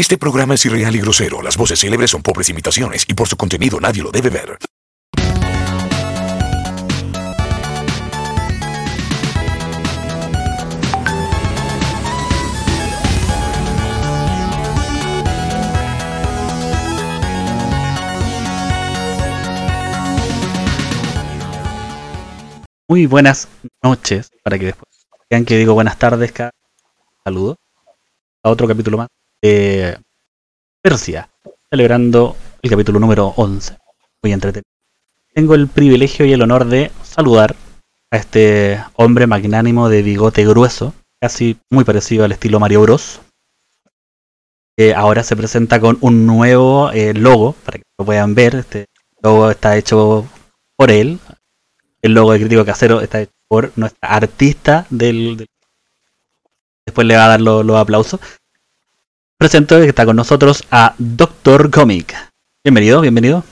Este programa es irreal y grosero. Las voces célebres son pobres imitaciones y por su contenido nadie lo debe ver. Muy buenas noches, para que después vean que digo buenas tardes, cada saludo a otro capítulo más de Persia, celebrando el capítulo número 11. Muy entretenido. Tengo el privilegio y el honor de saludar a este hombre magnánimo de bigote grueso, casi muy parecido al estilo Mario Bros. Que ahora se presenta con un nuevo eh, logo, para que lo puedan ver. Este logo está hecho por él, el logo de Crítico Casero está hecho por nuestra artista del, Después le va a dar los, aplausos. Presento que está con nosotros a Doctor Comic. Bienvenido, bienvenido.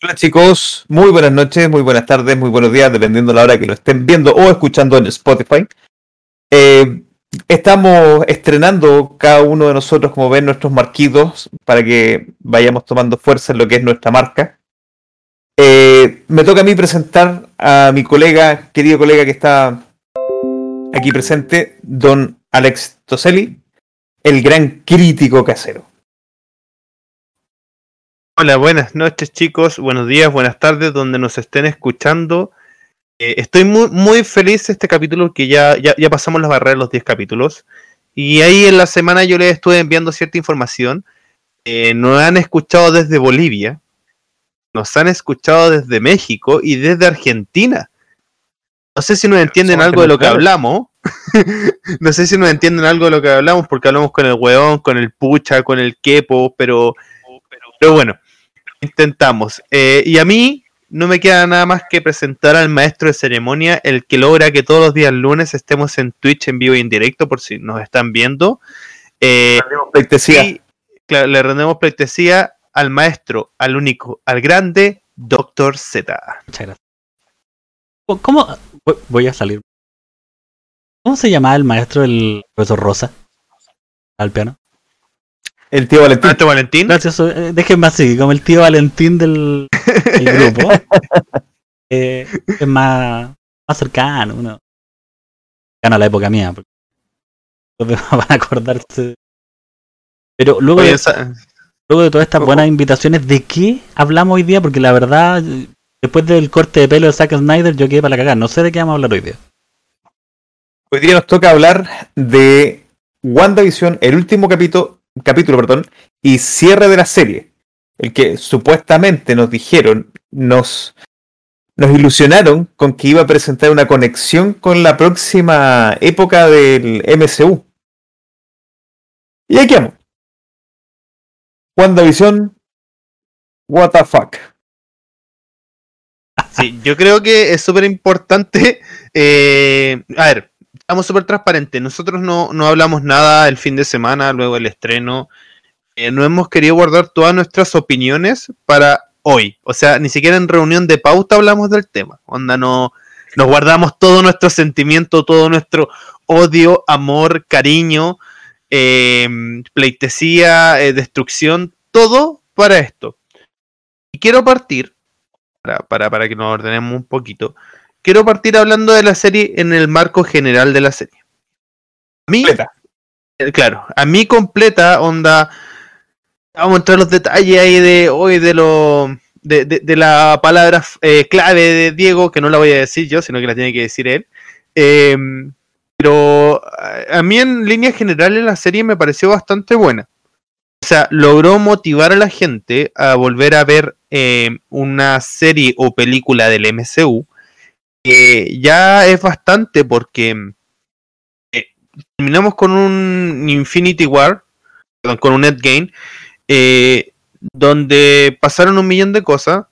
Hola chicos, muy buenas noches, muy buenas tardes, muy buenos días, dependiendo de la hora que lo estén viendo o escuchando en Spotify. Eh, estamos estrenando cada uno de nosotros, como ven, nuestros marquitos para que vayamos tomando fuerza en lo que es nuestra marca. Eh, me toca a mí presentar a mi colega, querido colega que está aquí presente, don Alex Toselli, el gran crítico casero. Hola, buenas noches chicos, buenos días, buenas tardes, donde nos estén escuchando. Eh, estoy muy, muy feliz de este capítulo que ya, ya, pasamos la barrera de los 10 capítulos. Y ahí en la semana yo les estuve enviando cierta información. Eh, nos han escuchado desde Bolivia, nos han escuchado desde México y desde Argentina. No sé si nos entienden algo de lo que hablamos. no sé si nos entienden algo de lo que hablamos, porque hablamos con el weón, con el pucha, con el quepo, pero, pero, bueno, intentamos. Eh, y a mí no me queda nada más que presentar al maestro de ceremonia, el que logra que todos los días lunes estemos en Twitch en vivo y en directo, por si nos están viendo. Eh, le rendemos pleitesía al maestro, al único, al grande Doctor Z. Muchas gracias. ¿Cómo? Voy a salir. ¿Cómo se llamaba el maestro del profesor Rosa? Al piano. El tío Valentín. ¿El tío Valentín? Gracias, eh, déjenme así, como el tío Valentín del, grupo. Eh, es más, más cercano, uno. Cercano a la época mía. Porque van a acordarse. Pero luego luego de todas estas buenas invitaciones, ¿de qué hablamos hoy día? Porque la verdad, después del corte de pelo de Zack Snyder, yo quedé para la cagada. No sé de qué vamos a hablar hoy día. Hoy día nos toca hablar de WandaVision, el último capítulo, capítulo perdón, y cierre de la serie. El que supuestamente nos dijeron, nos, nos ilusionaron con que iba a presentar una conexión con la próxima época del MCU. Y aquí vamos. WandaVision, what the fuck. Sí, yo creo que es súper importante. Eh, a ver, estamos súper transparentes. Nosotros no, hablamos nada el fin de semana, luego el estreno. Eh, no hemos querido guardar todas nuestras opiniones para hoy. O sea, ni siquiera en reunión de pauta hablamos del tema. Onda, no, nos guardamos todo nuestro sentimiento, todo nuestro odio, amor, cariño eh, pleitesía, eh, destrucción, todo para esto. Y quiero partir, para, para, que nos ordenemos un poquito, quiero partir hablando de la serie en el marco general de la serie. A mí, eh, claro, a mí completa, onda, vamos a entrar los detalles ahí de hoy de lo... De, la palabra clave de Diego, que no la voy a decir yo, sino que la tiene que decir él. Eh, pero a mí en línea general la serie me pareció bastante buena. O sea, logró motivar a la gente a volver a ver eh, una serie o película del MCU. Que ya es bastante porque eh, terminamos con un Infinity War, con un Endgame, eh, donde pasaron un millón de cosas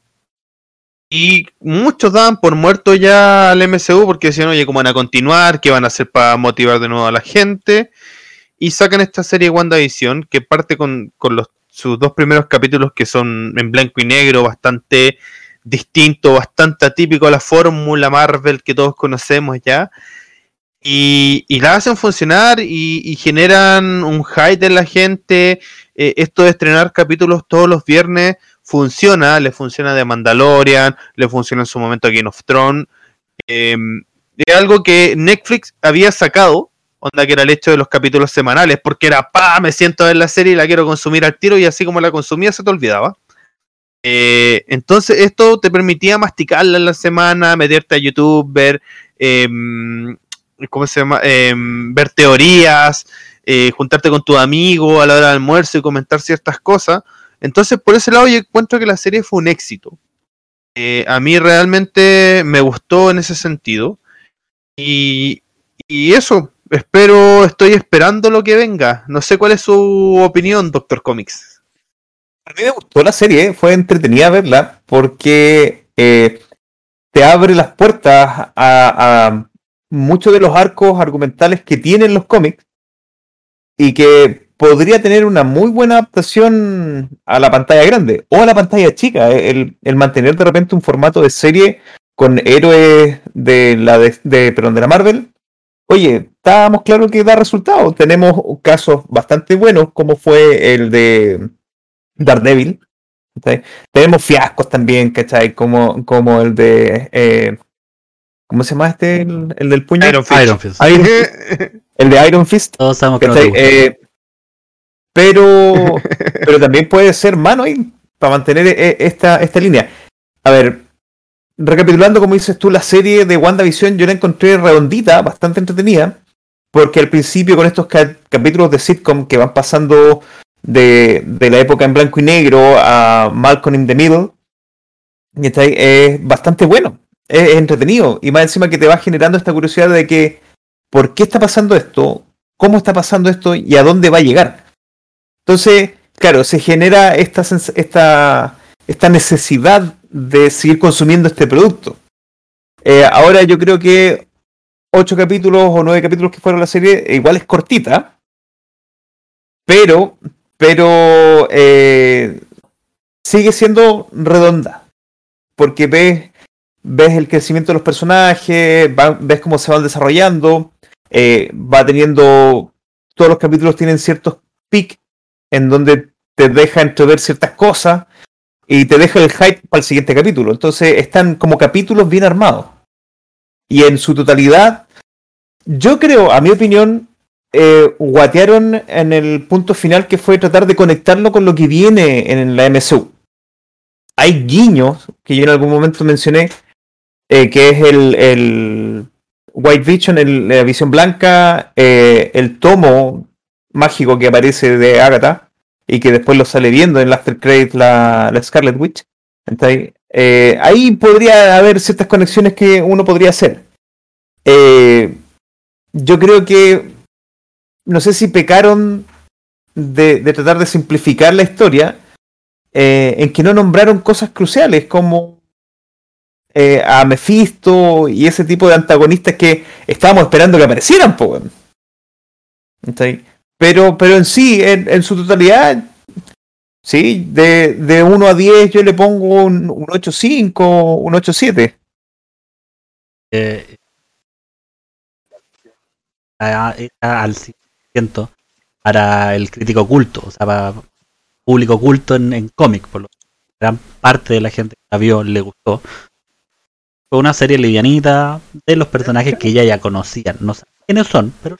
y muchos daban por muerto ya al MCU porque decían, oye, ¿cómo van a continuar? ¿Qué van a hacer para motivar de nuevo a la gente? Y sacan esta serie WandaVision que parte con, los, sus dos primeros capítulos que son en blanco y negro, bastante distinto, bastante atípico a la fórmula Marvel que todos conocemos ya. y, la hacen funcionar y, generan un hype en la gente. Eh, esto de estrenar capítulos todos los viernes funciona, le funciona de Mandalorian, le funciona en su momento a Game of Thrones. Eh, es algo que Netflix había sacado, onda que era el hecho de los capítulos semanales, porque era, pa, me siento en la serie y la quiero consumir al tiro y así como la consumía se te olvidaba. Eh, entonces esto te permitía masticarla en la semana, meterte a YouTube, ver, eh, ¿cómo se llama? Eh, ver teorías, eh, juntarte con tu amigo a la hora del almuerzo y comentar ciertas cosas. Entonces por ese lado yo encuentro que la serie fue un éxito. Eh, a mí realmente me gustó en ese sentido. Y, y eso, espero, estoy esperando lo que venga. No sé cuál es su opinión, Doctor Comics. A mí me gustó la serie, fue entretenida verla porque eh, te abre las puertas a, muchos de los arcos argumentales que tienen los cómics y que podría tener una muy buena adaptación a la pantalla grande o a la pantalla chica. El, el mantener de repente un formato de serie con héroes de la de, perdón, de la Marvel. Oye, estábamos claros que da resultados. Tenemos casos bastante buenos, como fue el de Daredevil. ¿cachai? Tenemos fiascos también, ¿cachai? Como, como el de. Eh, ¿Cómo se llama este? El, el del puño. Iron Fist. Iron Fist. Iron Fist. El de Iron Fist. Todos sabemos que no te ¿cachai? gusta. Eh, pero, pero también puede ser mano ahí para mantener eh, esta, esta línea. A ver, recapitulando, como dices tú, la serie de WandaVision yo la encontré redondita, bastante entretenida, porque al principio con estos ca- capítulos de sitcom que van pasando de, de la época en blanco y negro a Malcolm in the Middle, ¿cachai? es bastante bueno, es, entretenido, y más encima que te va generando esta curiosidad de que, ¿por qué está pasando esto? ¿Cómo está pasando esto? ¿Y a dónde va a llegar? Entonces, claro, se genera esta, esta, esta necesidad de seguir consumiendo este producto. Eh, ahora yo creo que ocho capítulos o nueve capítulos que fueron la serie, igual es cortita, pero, pero eh, sigue siendo redonda, porque ves, ves el crecimiento de los personajes, va- ves cómo se van desarrollando, eh, va teniendo, todos los capítulos tienen ciertos pics en donde te deja entrever ciertas cosas y te deja el hype para el siguiente capítulo. Entonces están como capítulos bien armados. Y en su totalidad, yo creo, a mi opinión, eh, guatearon en el punto final que fue tratar de conectarlo con lo que viene en la MCU. Hay guiños que yo en algún momento mencioné, eh, que es el, White Vision, el- la visión blanca, eh, el tomo mágico que aparece de Agatha y que después lo sale viendo en el After la, Scarlet Witch. Eh, ahí podría haber ciertas conexiones que uno podría hacer. Yo creo que no sé si pecaron de, de tratar de simplificar la historia eh, en que no nombraron cosas cruciales como eh, a Mephisto y ese tipo de antagonistas que estábamos esperando que aparecieran. Pero, pero en sí, en, su totalidad, sí, de, de 1 a 10 yo le pongo un, un 8.5, un 8.7. Eh, al 100% para el crítico oculto, o sea, para público oculto en, cómic, por lo que gran parte de la gente que la vio le gustó. Fue una serie livianita de los personajes que ella ya conocían, no sé quiénes son, pero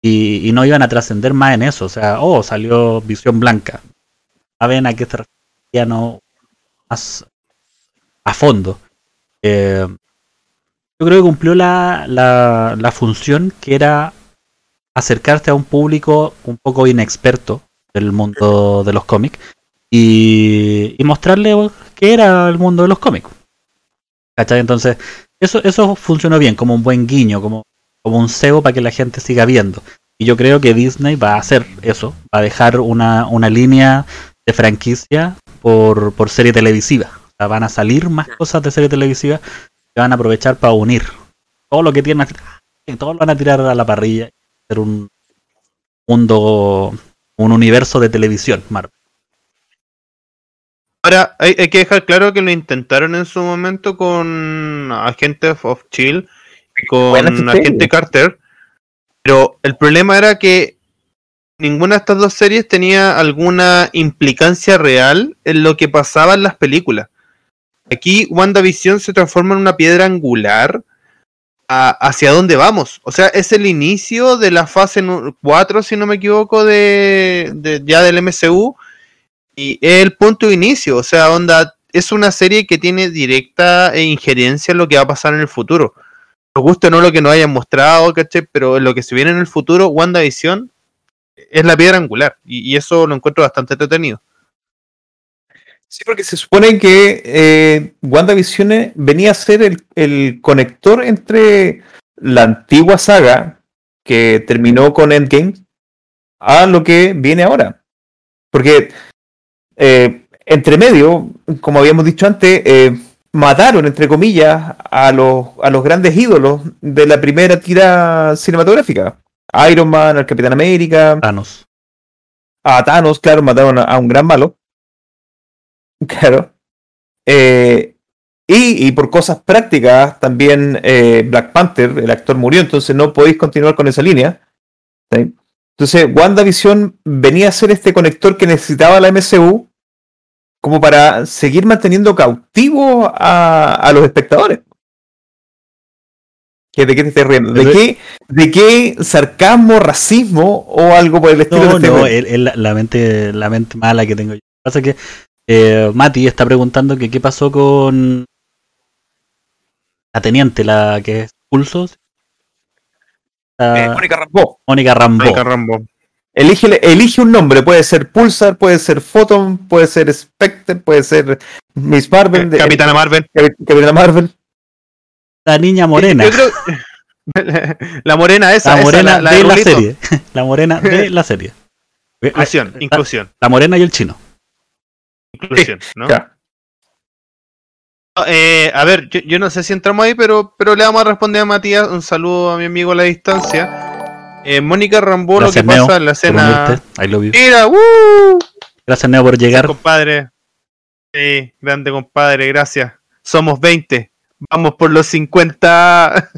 y, y no iban a trascender más en eso, o sea, oh, salió Visión Blanca. Saben a qué se refería, no más a fondo. Eh, yo creo que cumplió la, la, la función que era acercarte a un público un poco inexperto del mundo de los cómics y, y mostrarle qué era el mundo de los cómics. ¿Cachai? Entonces, eso, eso funcionó bien, como un buen guiño, como, como un cebo para que la gente siga viendo. Y yo creo que Disney va a hacer eso, va a dejar una, una línea de franquicia por, por serie televisiva. O sea, van a salir más cosas de serie televisiva que van a aprovechar para unir todo lo que tienen, todo lo van a tirar a la parrilla y un mundo, un universo de televisión, Marvel. Ahora, hay, hay que dejar claro que lo intentaron en su momento con Agentes of Chill con serie. Agente Carter. Pero el problema era que ninguna de estas dos series tenía alguna implicancia real en lo que pasaba en las películas. Aquí WandaVision se transforma en una piedra angular hacia dónde vamos. O sea, es el inicio de la fase 4, si no me equivoco, de, ya del MCU. Y es el punto de inicio. O sea, onda, es una serie que tiene directa e injerencia en lo que va a pasar en el futuro. Nos guste o no lo que nos hayan mostrado, ¿cachai? Pero en lo que se viene en el futuro, WandaVision es la piedra angular. Y, y eso lo encuentro bastante entretenido. Sí, porque se supone que eh, WandaVision venía a ser el, el conector entre la antigua saga que terminó con Endgame a lo que viene ahora. Porque eh, entre medio, como habíamos dicho antes, eh, mataron, entre comillas, a los, a los grandes ídolos de la primera tira cinematográfica. Iron Man, al Capitán América, Thanos. a Thanos, claro, mataron a, a un gran malo. Claro. Eh, y, y por cosas prácticas, también eh, Black Panther, el actor murió, entonces no podéis continuar con esa línea. ¿sí? Entonces, WandaVision venía a ser este conector que necesitaba la MCU como para seguir manteniendo cautivo a, a los espectadores. ¿Qué- ¿De qué te estás riendo? ¿De qué, ¿De qué sarcasmo, racismo o algo por el estilo? No, de este no, es, es la, mente, la mente mala que tengo yo. Lo que pasa es que eh, Mati está preguntando que qué pasó con la teniente, la que es Pulsos. Eh, La- Mónica Rambo. Mónica Rambo. Elige, elige un nombre, puede ser Pulsar, puede ser Photon, puede ser Spectre, puede ser Miss Marvel, de- Capitana Marvel. Cap- Capitana Marvel. La niña morena. Yo creo- la morena esa, La esa, morena la, la de la serie. La morena de la serie. Inclusión, La- inclusión, La morena y el chino. Inclusión, ¿no? Claro. Eh, a ver, yo, yo no sé si entramos ahí, pero, pero le vamos a responder a Matías. Un saludo a mi amigo a la distancia. Eh, Mónica Rambo, lo que Gracias, pasa en la unirte. I love you. Mira, ¡uh! Gracias, Neo, por llegar. compadre. Sí, grande compadre, gracias. Somos 20. Vamos por los 50.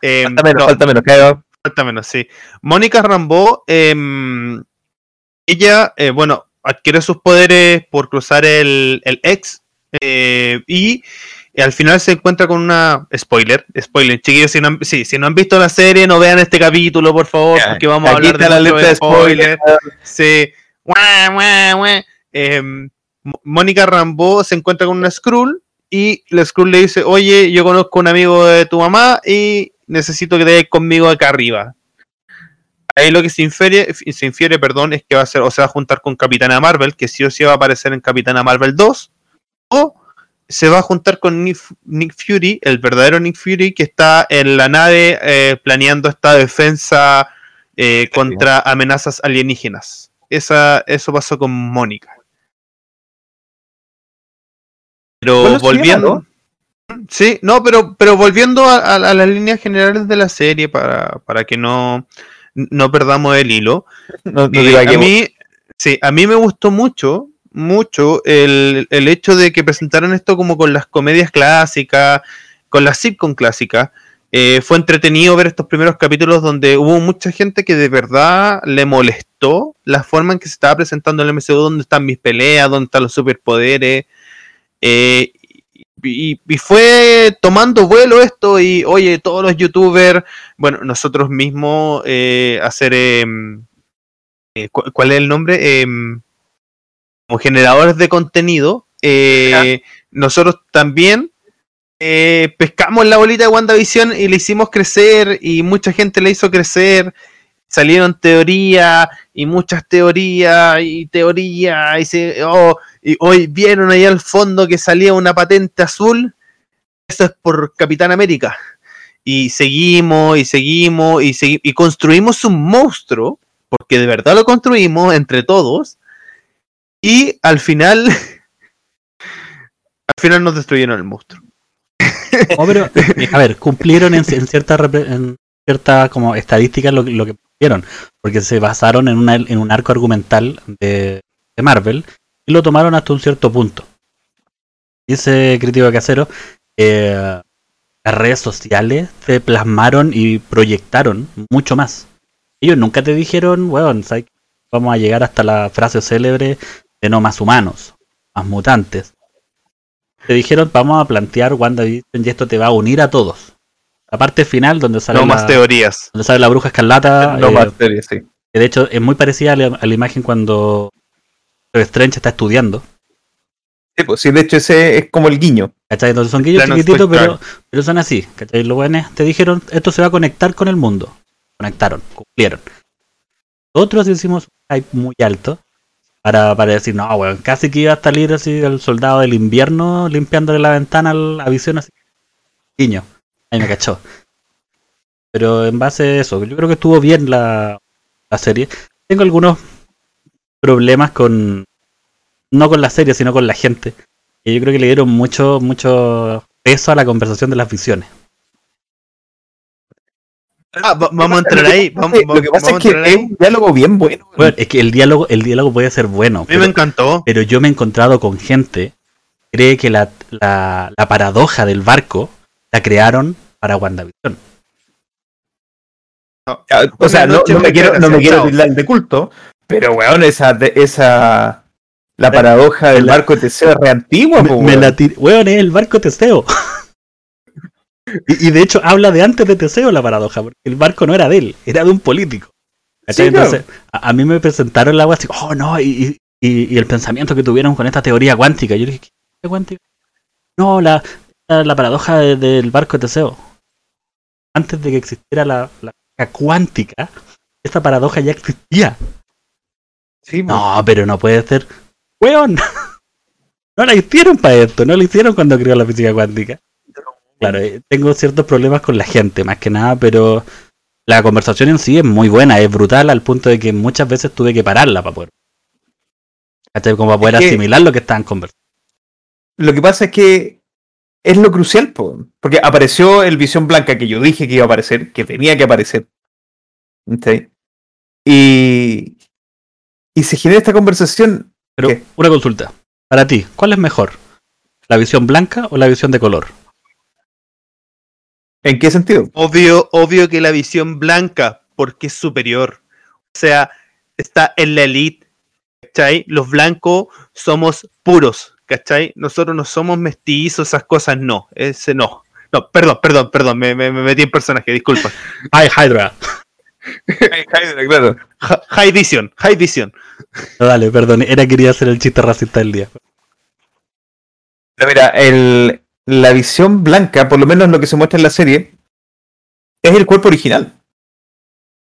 Eh, Falta menos, no, falta menos. claro. falta menos, sí. Mónica Rambo, em, ella, eh, bueno, adquiere sus poderes por cruzar el, el ex eh, y al final se encuentra con una spoiler, spoiler, chiquillos, si no han, sí, si no han visto la serie, no vean este capítulo, por favor, porque vamos a hablar de la letra de spoiler. Sí. Guau, guau. Em, Mónica Rambo se encuentra con una Skrull y la Skrull le dice, oye, yo conozco a un amigo de tu mamá y necesito que te vayas conmigo acá arriba. Ahí lo que se infiere, se infiere, perdón, es que va a ser, o se va a juntar con Capitana Marvel, que sí o sí va a aparecer en Capitana Marvel 2, o se va a juntar con Nick, Nick Fury, el verdadero Nick Fury, que está en la nave eh, planeando esta defensa eh, contra amenazas alienígenas. Esa, eso pasó con Mónica. Pero Bueno, volviendo. Sí, no, pero, pero volviendo a, a- a las líneas generales de la serie para, para que no, no perdamos el hilo. No, no Eh, divaguemos. a mí, sí, a mí me gustó mucho, mucho el, el hecho de que presentaran esto como con las comedias clásicas, con las sitcom clásicas. Eh, fue entretenido ver estos primeros capítulos donde hubo mucha gente que de verdad le molestó la forma en que se estaba presentando el MCU, donde están mis peleas, donde están los superpoderes. Eh, y, y fue tomando vuelo esto y, oye, todos los youtubers, bueno, nosotros mismos eh, hacer... em, eh, cu- ¿Cuál es el nombre? Em, como generadores de contenido, eh, nosotros también pescamos la bolita de WandaVision y le hicimos crecer y mucha gente le hizo crecer. Salieron teorías y muchas teorías y teorías y, se, oh, y hoy vieron ahí al fondo que salía una patente azul. Eso es por Capitán América. Y seguimos y seguimos y, segui- y construimos un monstruo porque de verdad lo construimos entre todos y al final al final nos destruyeron el monstruo. Pero, eh, a ver, cumplieron en, en cierta en cierta como estadística lo que pusieron, porque se basaron en, una, en un arco argumental de, Marvel y lo tomaron hasta un cierto punto. Dice Crítico Casero, eh, las redes sociales te plasmaron y proyectaron mucho más. Ellos nunca te dijeron, weón, ¿sabes? vamos a llegar hasta la frase célebre de no más humanos, más mutantes. Te dijeron, vamos a plantear WandaVision y esto te va a unir a todos. La parte final donde sale, No la, teorías. donde sale la bruja escarlata, No eh, más series, sí. que de hecho es muy parecida a la, a la imagen cuando Strange está estudiando. Sí, pues, sí, de hecho ese es como el guiño. ¿Cachai? Entonces son Plano chiquititos, pero, pero son así. ¿Cachai? Los buenos te dijeron, esto se va a conectar con el mundo. Conectaron, cumplieron. Nosotros hicimos un hype muy alto para, para decir, no, weón, casi que iba a salir así el soldado del invierno limpiándole la ventana a visión así. Guiño. Ahí me cachó. Pero en base a eso, yo creo que estuvo bien la, la serie. Tengo algunos problemas con. No con la serie, sino con la gente. Y yo creo que le dieron mucho, mucho peso a la conversación de las visiones. Ah, va- vamos a entrar ahí. Vamos, Lo que pasa es que es un diálogo bien bueno. Bueno, es que el diálogo, el diálogo puede ser bueno, A mí pero, me encantó. pero yo me he encontrado con gente que cree que la, la, la paradoja del barco la crearon para WandaVision. Ah, O sea, no, me quiero, no me quiero tildar de culto, pero weón, esa, de- esa la paradoja del la- barco Teseo es re antigua, Me, po, me weón. la tir- Weón, es el barco Teseo. y, y de hecho habla de antes de Teseo la paradoja, porque el barco no era de él, era de un político. A, a mí me presentaron la agua así, oh no, y, y- y el pensamiento que tuvieron con esta teoría cuántica. Yo dije, ¿qué cuántica? No, la, la, paradoja de- del barco de Teseo. Antes de que existiera la, la física cuántica, esta paradoja ya existía. Sí. No, pero no puede ser. ¡Weón! No la hicieron para esto, no la hicieron cuando creó la física cuántica. Claro, eh, tengo ciertos problemas con la gente, más que nada, pero la conversación en sí es muy buena, es brutal al punto de que muchas veces tuve que pararla para poder. para poder Es que- asimilar lo que estaban conversando. Lo que pasa es que es lo crucial, po, porque apareció el Visión Blanca que yo dije que iba a aparecer, que tenía que aparecer. Y, y se genera esta conversación. Pero ¿Qué? una consulta. Para ti, ¿cuál es mejor? ¿La visión blanca o la visión de color? ¿En qué sentido? Obvio, obvio que la visión blanca, porque es superior. O sea, está en la elite. ¿Cachai? Los blancos somos puros. ¿Cachai? Nosotros no somos mestizos, esas cosas no. Ese no. No, perdón, perdón, perdón, me, me- me metí en personaje, disculpa. ¡Ay, Hydra! claro. Hi- High Vision, High Vision. No, dale, perdón, era quería hacer el chiste racista del día. Pero mira, el, la visión blanca, por lo menos lo que se muestra en la serie, es el cuerpo original.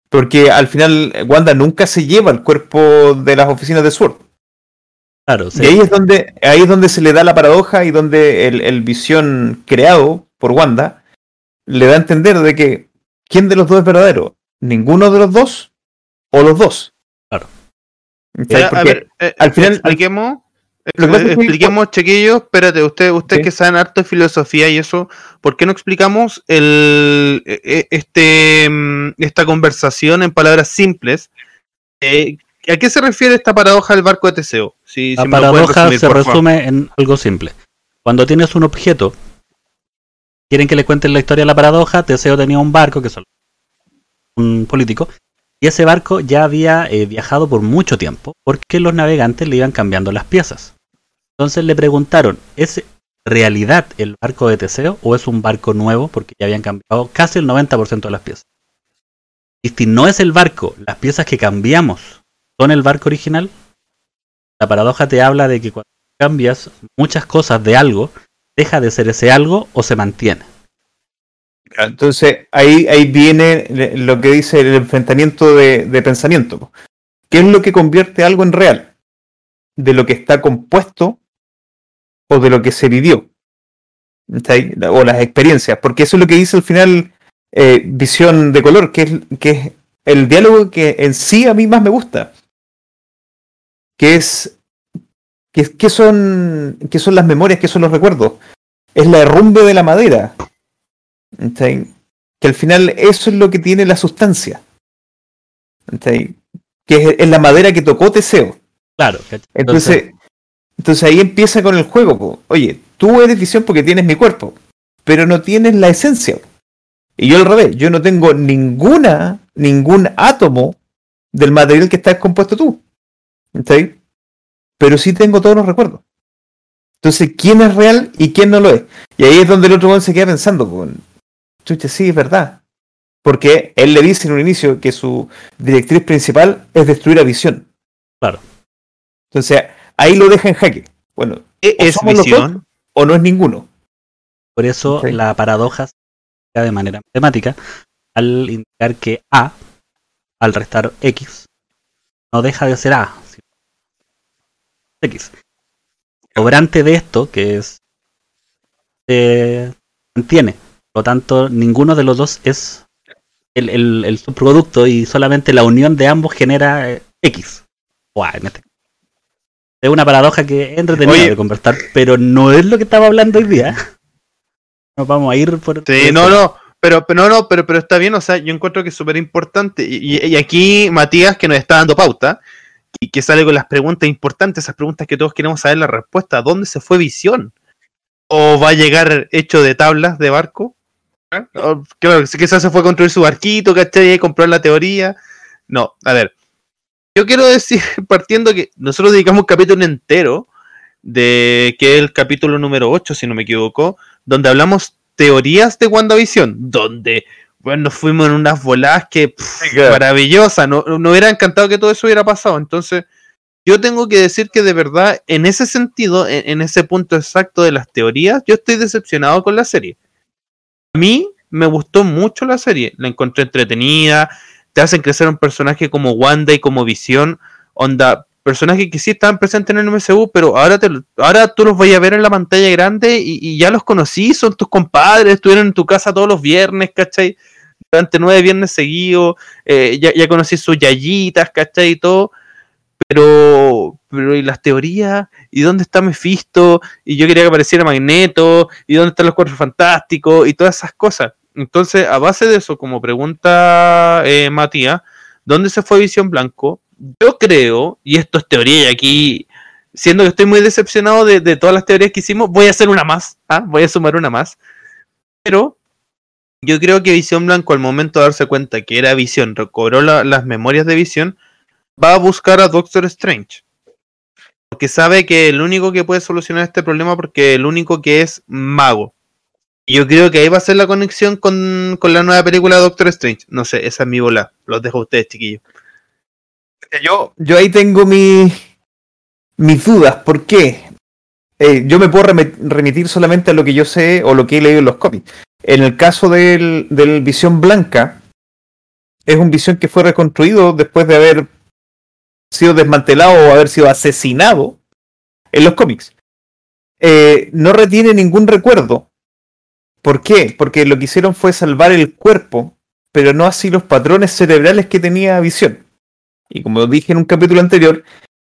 Porque al final Wanda nunca se lleva el cuerpo de las oficinas de Sword. Claro, sí. Y ahí es donde, ahí es donde se le da la paradoja y donde el, el visión creado por Wanda le da a entender de que ¿quién de los dos es verdadero? ¿Ninguno de los dos? ¿O los dos? Claro. ¿Cachai? Ya, a Porque ver, eh, al final- expliquemos. Lo que que- expliquemos, chiquillos, espérate, usted, usted Sí. que saben harto de filosofía y eso, ¿por qué no explicamos el, eh, eh, este, mm, esta conversación en palabras simples? Eh, ¿A qué se refiere esta paradoja del barco de Teseo? Si, La si paradoja resumir, se favor. resume en algo simple. Cuando tienes un objeto, quieren que le cuenten la historia de la paradoja, Teseo tenía un barco, que es un político, y ese barco ya había eh, viajado por mucho tiempo, porque los navegantes le iban cambiando las piezas. Entonces le preguntaron, ¿es realidad el barco de Teseo o es un barco nuevo? Porque ya habían cambiado casi el 90% de las piezas. Y si no es el barco, las piezas que cambiamos son el barco original, la paradoja te habla de que cuando cambias muchas cosas de algo, deja de ser ese algo o se mantiene. Entonces, ahí, ahí viene lo que dice el enfrentamiento de, pensamiento. ¿Qué es lo que convierte algo en real? ¿De lo que está compuesto o de lo que se vivió? O las experiencias. Porque eso es lo que dice al final eh, Visión de Color, que es, que es el diálogo que en sí a mí más me gusta. Que es. que- ¿Qué son, qué son las memorias? ¿Qué son los recuerdos? Es la derrumbe de la madera. Que al final eso es lo que tiene la sustancia. Que es, es la madera que tocó Teseo. Claro. Entonces, entonces ahí empieza con el juego. po. Oye, tú eres visión porque tienes mi cuerpo. pero no tienes la esencia. Y yo al revés, yo no tengo ninguna, ningún átomo del material que está compuesto tú. ¿Está ahí? Pero sí tengo todos los recuerdos. Entonces, ¿quién es real y quién no lo es? Y ahí es donde el otro hombre se queda pensando, con, chucha, sí, es verdad. Porque él le dice en un inicio que su directriz principal es destruir a visión. Claro. Entonces, ahí lo deja en jaque. Bueno, ¿Qué o es visión? o no es ninguno. Por eso Sí. la paradoja se de manera matemática al indicar que A, al restar X, no deja de ser A, X. Sobrante de esto, que es se mantiene. Por lo tanto, ninguno de los dos es el, el- el subproducto y solamente la unión de ambos genera eh, X. Este. Es una paradoja que es entretenida de conversar, pero no es lo que estaba hablando hoy día. Nos vamos a ir por. Sí, no, no, pero, pero no, no, pero, pero está bien, o sea, yo encuentro que es súper importante. Y, y- y aquí Matías, que nos está dando pauta, y que sale con las preguntas importantes, esas preguntas que todos queremos saber la respuesta. ¿Dónde se fue Visión? ¿O va a llegar hecho de tablas de barco? ¿Ah? O, claro, que quizás se fue a construir su barquito, ¿cachai? Y comprar la teoría. No, a ver. Yo quiero decir, partiendo que nosotros dedicamos un capítulo entero, de que es el capítulo número 8, si no me equivoco, donde hablamos teorías de WandaVision, donde bueno, nos fuimos en unas voladas que pff, maravillosa, no, no hubiera encantado que todo eso hubiera pasado. Entonces, yo tengo que decir que de verdad, en ese sentido, en, en ese punto exacto de las teorías, yo estoy decepcionado con la serie. A mí me gustó mucho la serie, la encontré entretenida, te hacen crecer un personaje como Wanda y como Visión, onda, personajes que sí estaban presentes en el MCU, pero ahora, te, ahora tú los vas a ver en la pantalla grande y, y ya los conocí, son tus compadres, estuvieron en tu casa todos los viernes, ¿cachai? Durante nueve viernes seguidos, eh, ya, conocí sus yayitas, ¿cachai? Y todo, pero, pero ¿y las teorías? ¿Y dónde está Mephisto? Y yo quería que apareciera Magneto, ¿y dónde están los cuatro fantásticos? Y todas esas cosas. Entonces, a base de eso, como pregunta eh, Matías, ¿dónde se fue Visión Blanco? Yo creo, y esto es teoría, y aquí, siendo que estoy muy decepcionado de, de todas las teorías que hicimos, voy a hacer una más, ¿ah? voy a sumar una más. Pero yo creo que Visión Blanco, al momento de darse cuenta que era Visión, recobró la- las memorias de Visión, va a buscar a Doctor Strange. Porque sabe que el único que puede solucionar este problema, porque el único que es mago. Y yo creo que ahí va a ser la conexión con, con la nueva película de Doctor Strange. No sé, esa es mi bola. Los dejo a ustedes, chiquillos. Yo, yo ahí tengo mi, mis dudas. ¿Por qué? Eh, yo me puedo remi- remitir solamente a lo que yo sé o lo que he leído en los cómics. En el caso del, del Visión Blanca, es un Visión que fue reconstruido después de haber sido desmantelado o haber sido asesinado en los cómics. Eh, no retiene ningún recuerdo. ¿Por qué? Porque lo que hicieron fue salvar el cuerpo, pero no así los patrones cerebrales que tenía Visión. Y como dije en un capítulo anterior,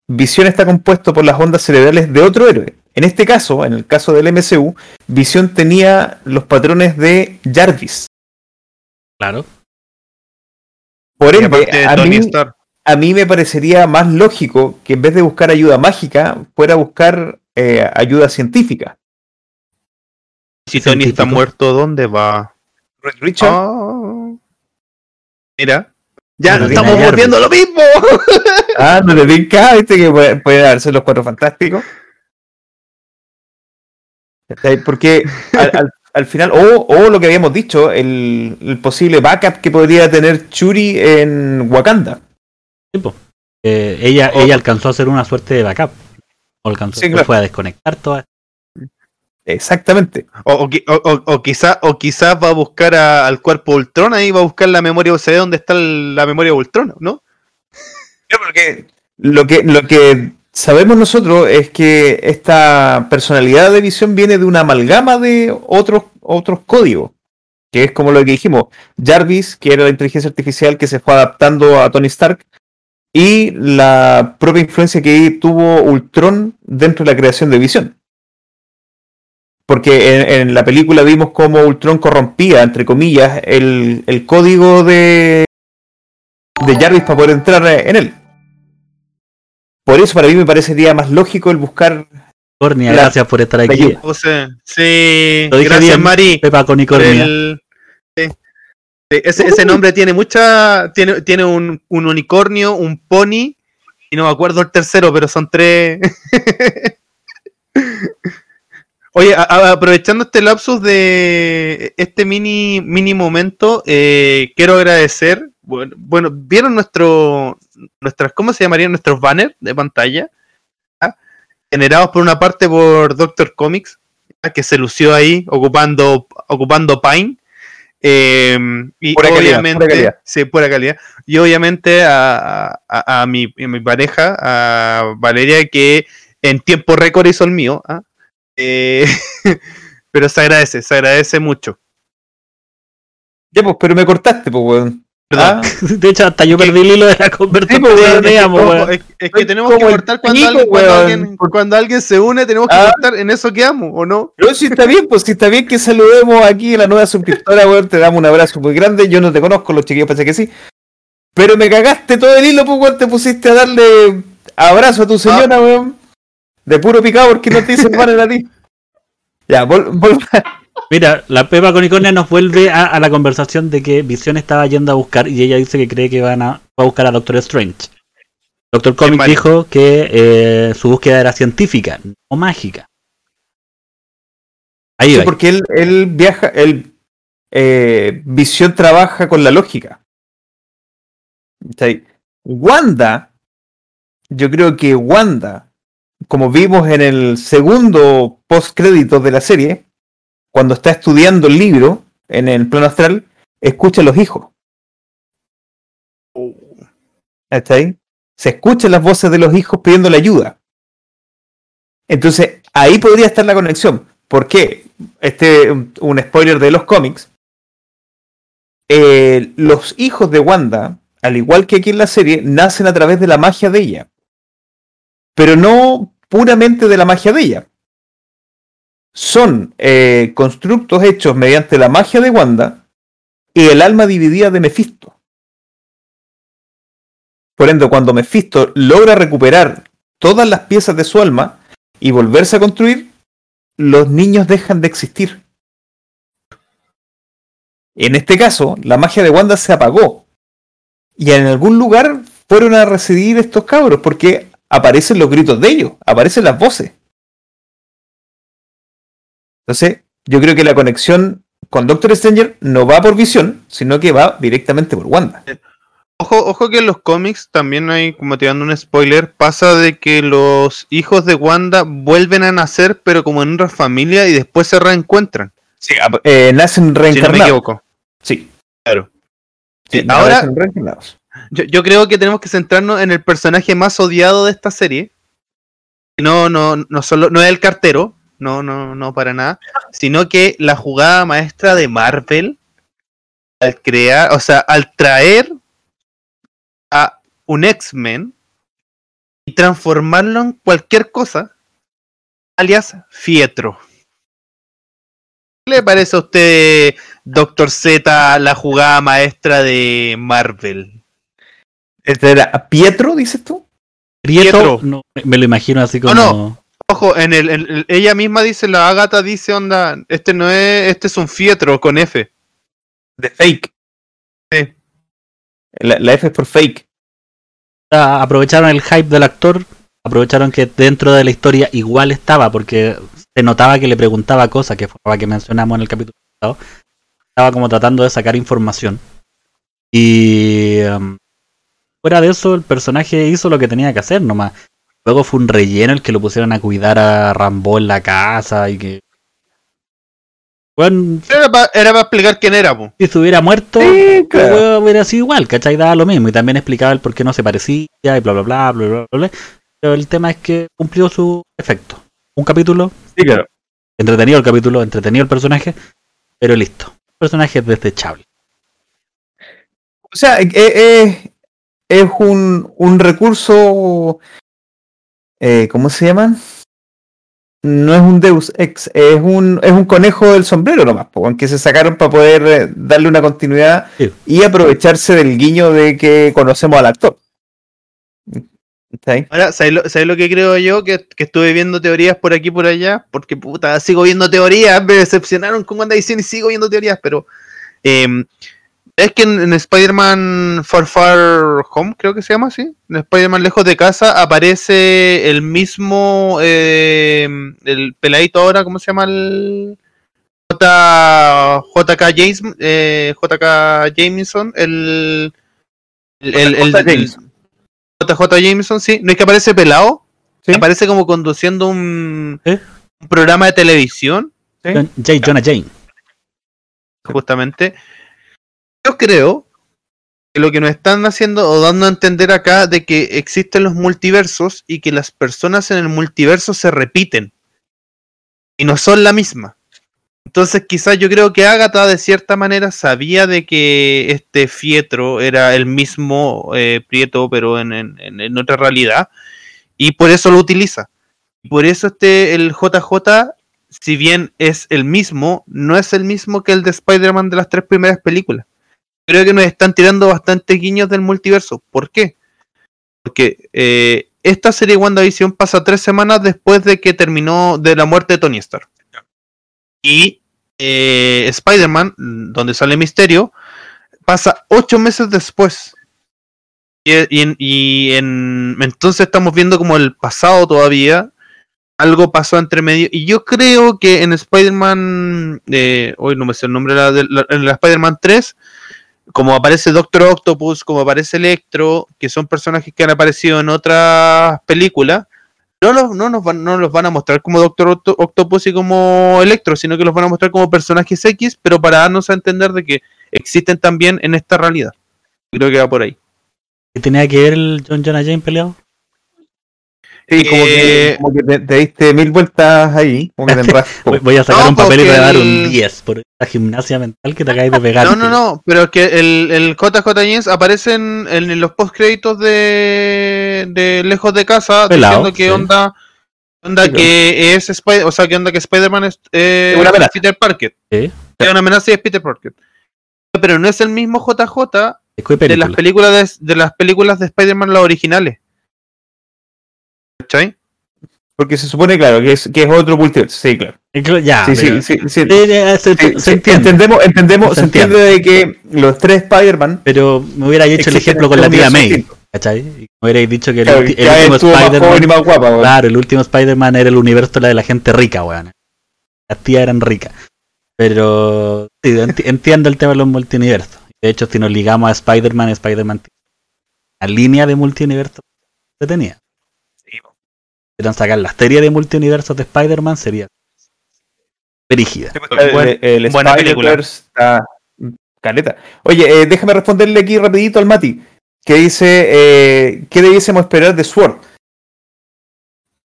Visión está compuesto por las ondas cerebrales de otro héroe. En este caso, en el caso del MCU, Visión tenía los patrones de Jarvis. Claro. Por ende, a mí, Stark. a mí me parecería más lógico que en vez de buscar ayuda mágica, fuera a buscar eh, ayuda científica. Si Tony está muerto, ¿dónde va? Richard, Ah. Mira. Ya no estamos volviendo lo mismo. ah, no le tinca, viste que puede, puede darse los cuatro fantásticos. Porque al, al- al final, o, o lo que habíamos dicho, el, el posible backup que podría tener Churi en Wakanda. Eh, ella, O- ella alcanzó a hacer una suerte de backup. O alcanzó, Sí, claro. fue a desconectar todas. Exactamente. O, o, o, o- o quizá, o quizás va a buscar a- al cuerpo Ultron ahí, va a buscar la memoria UCD donde está el- la memoria Ultron, ¿no? porque lo que, lo que sabemos nosotros es que esta personalidad de visión viene de una amalgama de otros, otros códigos. Que es como lo que dijimos, Jarvis, que era la inteligencia artificial que se fue adaptando a Tony Stark, y la propia influencia que tuvo Ultron dentro de la creación de visión. Porque en, en la película vimos cómo Ultron corrompía, entre comillas, el, el código de, de Jarvis para poder entrar en él. Por eso para mí me parecería más lógico el buscar Cornia, La- gracias por estar aquí. O sea, sí, Lo dije gracias bien, Mari. Pepa. El- sí. Sí, ese, ese nombre tiene mucha. Tiene, tiene un, un unicornio, un pony. Y no me acuerdo el tercero, pero son tres. Oye, a- a- aprovechando este lapsus de este mini, mini momento, eh, quiero agradecer. Bueno, bueno, vieron nuestro, nuestras, ¿cómo se llamarían nuestros banners de pantalla? ¿Ah? Generados por una parte por Doctor Comics, ¿ah? que se lució ahí ocupando, ocupando Pine. Eh, y Pura calidad, obviamente, pura calidad. sí, pura calidad. Y obviamente a, a- a mi, a mi pareja, a Valeria, que en tiempo récord hizo el mío. ¿ah? Eh, pero se agradece, se agradece mucho. Ya, pues, pero me cortaste, pues, weón. Ah, De hecho, hasta yo perdí el hilo de la conversación. pues, que weón, teníamos, Ojo, weón. es, es que tenemos que cortar cuando, alguien, cuando, alguien, cuando alguien se une, tenemos que Ah. cortar. En eso quedamos, ¿o no? No, si está bien, pues si está bien que saludemos aquí a la nueva suscriptora, weón, te damos un abrazo muy grande. Yo no te conozco, los chiquillos pensé que sí. Pero me cagaste todo el hilo, pues, weón, te pusiste a darle abrazo a tu señora, weón. De puro picado porque no te el banner a ti. Ya, vol, vol- Mira, la Pepa Conicornia nos vuelve a, a la conversación de que Visión estaba yendo a buscar y ella dice que cree que van a, va a buscar a Doctor Strange. Doctor Comics Mari. dijo que eh, su búsqueda era científica, no mágica. Ahí Sí, va. porque él, él viaja, él, eh, Visión trabaja con la lógica. Wanda, yo creo que Wanda, como vimos en el segundo post crédito de la serie, cuando está estudiando el libro en el plano astral, escucha a los hijos. ¿Cachai? Se escuchan las voces de los hijos pidiéndole ayuda. Entonces, ahí podría estar la conexión. ¿Por qué? Este un spoiler de los cómics. Eh, los hijos de Wanda, al igual que aquí en la serie, nacen a través de la magia de ella. Pero no puramente de la magia de ella. Son eh, constructos hechos mediante la magia de Wanda y el alma dividida de Mephisto. Por ende, cuando Mephisto logra recuperar todas las piezas de su alma y volverse a construir, los niños dejan de existir. En este caso, la magia de Wanda se apagó. Y en algún lugar fueron a residir estos cabros, porque aparecen los gritos de ellos, aparecen las voces. Entonces, yo creo que la conexión con Doctor Stranger no va por visión, sino que va directamente por Wanda. Ojo, ojo que en los cómics también hay, como te dando un spoiler, pasa de que los hijos de Wanda vuelven a nacer, pero como en otra familia y después se reencuentran. Sí, eh, nacen Si no me reencarnados. equivoco. sí, Claro. sí, Sí, ahora- nacen reencarnados. Yo, yo creo que tenemos que centrarnos en el personaje más odiado de esta serie. No, no, no solo, no es el cartero, no, no, no para nada, sino que la jugada maestra de Marvel al crear, o sea, al traer a un X-Men y transformarlo en cualquier cosa, alias Fietro. ¿Qué le parece a usted, Doctor Z, la jugada maestra de Marvel? Este era Pietro, dices tú. Pietro. no, me lo imagino así como. No, Ojo, en el, en el- ella misma dice, la Agatha dice, onda, este no es, este es un fietro con F. De fake. Sí. La, la F es por fake. Ah, aprovecharon el hype del actor, aprovecharon que dentro de la historia igual estaba, porque se notaba que le preguntaba cosas, que fue la que mencionamos en el capítulo pasado. Estaba como tratando de sacar información. Y em, fuera de eso, el personaje hizo lo que tenía que hacer nomás. Luego fue un relleno el que lo pusieron a cuidar a Rambo en la casa y que. Bueno, Era para explicar quién era, po. si se hubiera muerto, Sí, claro. hubiera sido igual, ¿cachai? Daba lo mismo. Y también explicaba el por qué no se parecía y bla, bla, bla, bla, bla, bla, bla. Pero el tema es que cumplió su efecto. Un capítulo, Sí, claro. entretenido el capítulo, entretenido el personaje, pero listo. El personaje es desechable. O sea, eh, eh, es un, un recurso. Eh, ¿Cómo se llama? No es un Deus Ex, es un, es un conejo del sombrero nomás, po, que se sacaron para poder eh, darle una continuidad Sí. y aprovecharse del guiño de que conocemos al actor. Ahora, ¿sabes lo, sabes lo que creo yo? Que, que estuve viendo teorías por aquí y por allá, porque puta, sigo viendo teorías, me decepcionaron con WandaVision y sigo viendo teorías, pero em, es que en, en Spider-Man Far Far Home, creo que se llama así, en Spider-Man Lejos de Casa, aparece el mismo, em, el peladito ahora, ¿cómo se llama? El J, JK, James, eh, JK Jameson, el... el, el- el- JJ Jameson. JJ Jameson, sí, no es que aparece pelado, ¿Sí? aparece como conduciendo un, ¿Eh? un programa de televisión, ¿Sí? J. Jonah Jane. justamente. Yo creo que lo que nos están haciendo o dando a entender acá de que existen los multiversos y que las personas en el multiverso se repiten y no son la misma. Entonces quizás yo creo que Agatha de cierta manera sabía de que este Fietro era el mismo eh, Prieto pero en, en- en- otra realidad y por eso lo utiliza. Por eso este el JJ si bien es el mismo, no es el mismo que el de Spider-Man de las tres primeras películas. Creo que nos están tirando bastante guiños del multiverso. ¿Por qué? Porque eh, esta serie WandaVision pasa tres semanas después de que terminó de la muerte de Tony Stark. Y eh, Spider-Man, donde sale Misterio, pasa ocho meses después. Y, y en- y en- entonces estamos viendo como el pasado todavía, algo pasó entre medio. Y yo creo que en Spider-Man, eh, hoy no me sé el nombre, la, de- la- en la Spider-Man 3, como aparece Doctor Octopus, como aparece Electro, que son personajes que han aparecido en otras películas, no los, no nos van, no los van a mostrar como Doctor Octo- Octopus y como Electro, sino que los van a mostrar como personajes X, pero para darnos a entender de que existen también en esta realidad. Creo que va por ahí. ¿Qué tenía que ver el John Jonah Jane peleado? Sí, como que, Eh, como que te, te diste mil vueltas ahí, como que te enrasco. Voy, voy a sacar No, un papel y te voy a dar un el- 10 por esta gimnasia mental que te acabas de pegar. No, no, no, pero es que el, el JJ James aparece en, en los postcréditos de, de Lejos de Casa Pelado, diciendo que sí. onda, onda Sí, que es Spider, o sea, que onda que Spider-Man es eh, una. Peter Parker. Sí. Es una amenaza y es Peter Parker. Pero no es el mismo JJ de las película. películas de, de las películas de Spider-Man las originales. ¿Cachai? Porque se supone, claro, que es, que es otro multiverso. Sí, claro. Ya, Sí, sí, pero- sí, sí. Sí, ya, se, se entiende. Entendemos, entendemos, Se se entiende de que los tres Spider-Man Pero me hubiera hecho el ejemplo con la tía May. ¿Cachai? Me hubierais dicho que el, último Spider-Man. Claro, el último Spider-Man era el universo la de la gente rica, weón. Las tías eran ricas. Pero sí, enti- entiendo el tema de los multiversos. De hecho, si nos ligamos a Spider-Man, Spider-Man la línea de multiverso que tenía. Sacar la serie de multiversos de Spider-Man sería perígida. El, el buena Spider-Verse está caleta. Oye, eh, déjame responderle aquí rapidito al Mati, que dice, eh, ¿qué debiésemos esperar de Sword?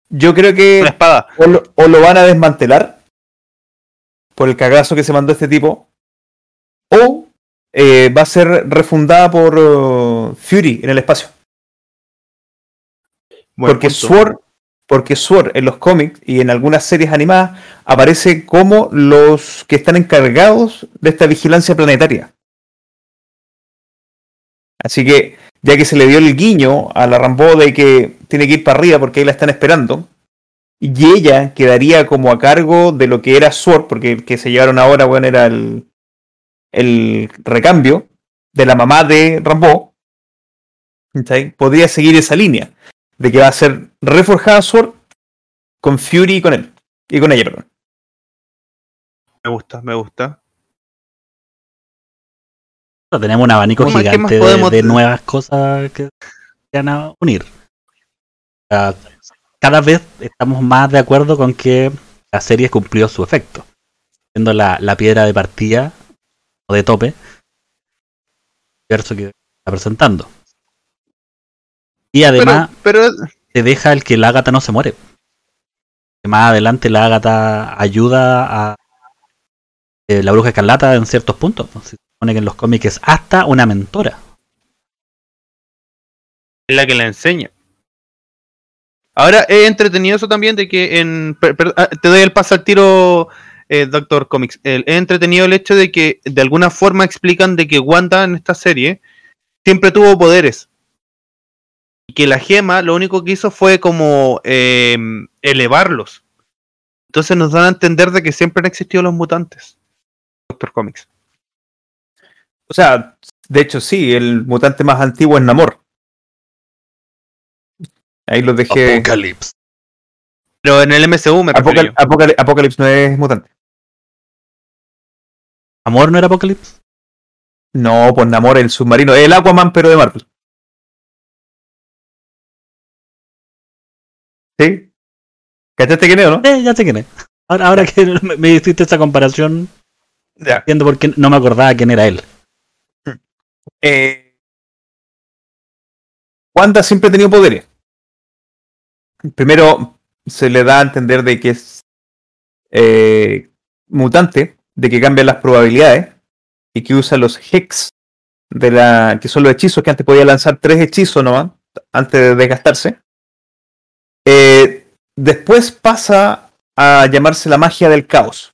Yo creo Una que espada. o lo, o lo van a desmantelar por el cagazo que se mandó este tipo, o eh, va a ser refundada por uh, Fury en el espacio. Buen porque punto. Sword, porque Sword en los cómics y en algunas series animadas aparece como los que están encargados de esta vigilancia planetaria. Así que, ya que se le dio el guiño a la Rambo de que tiene que ir para arriba porque ahí la están esperando, y ella quedaría como a cargo de lo que era Sword, porque el que se llevaron ahora, bueno, era el, el recambio de la mamá de Rambo, podría seguir esa línea de que va a ser reforjada Sword con Fury y con él. Y con ella, perdón. Me gusta, me gusta. Tenemos un abanico ¿Cómo- qué más gigante de, podemos de decir? nuevas cosas que se van a unir. Cada vez estamos más de acuerdo con que la serie cumplió su efecto. Siendo la, la piedra de partida o de tope verso que está presentando. Y además Pero, pero te deja el que la ágata no se muere. Que más adelante la ágata ayuda a eh, la bruja escarlata en ciertos puntos. ¿no? Se supone que en los cómics es hasta una mentora. es la que la enseña. Ahora he entretenido eso también de que en. per- per- ah, te doy el paso al tiro, eh, Doctor Comics. El- he entretenido el hecho de que de alguna forma explican de que Wanda en esta serie siempre tuvo poderes. Y que la gema lo único que hizo fue como eh, elevarlos. Entonces nos dan a entender de que siempre han existido los mutantes. Doctor Comics. O sea, de hecho sí, el mutante más antiguo es Namor. Ahí lo dejé. Apocalypse. Pero en el MCU me Apocal-. Apocal- Apocalypse no es mutante. ¿Amor no era Apocalypse? No, pues Namor el submarino. El Aquaman, pero de Marvel. ¿Sí? ¿Cachaste quién es, o no? Eh, ya sé quién es. Ahora, ahora que me- me hiciste esa comparación, Ya. entiendo por qué no me acordaba quién era él. Eh, Wanda siempre ha tenido poderes. Primero se le da a entender de que es eh, mutante, de que cambia las probabilidades y que usa los Hex, de la, que son los hechizos que antes podía lanzar tres hechizos nomás, antes de desgastarse. Eh, después pasa a llamarse la magia del caos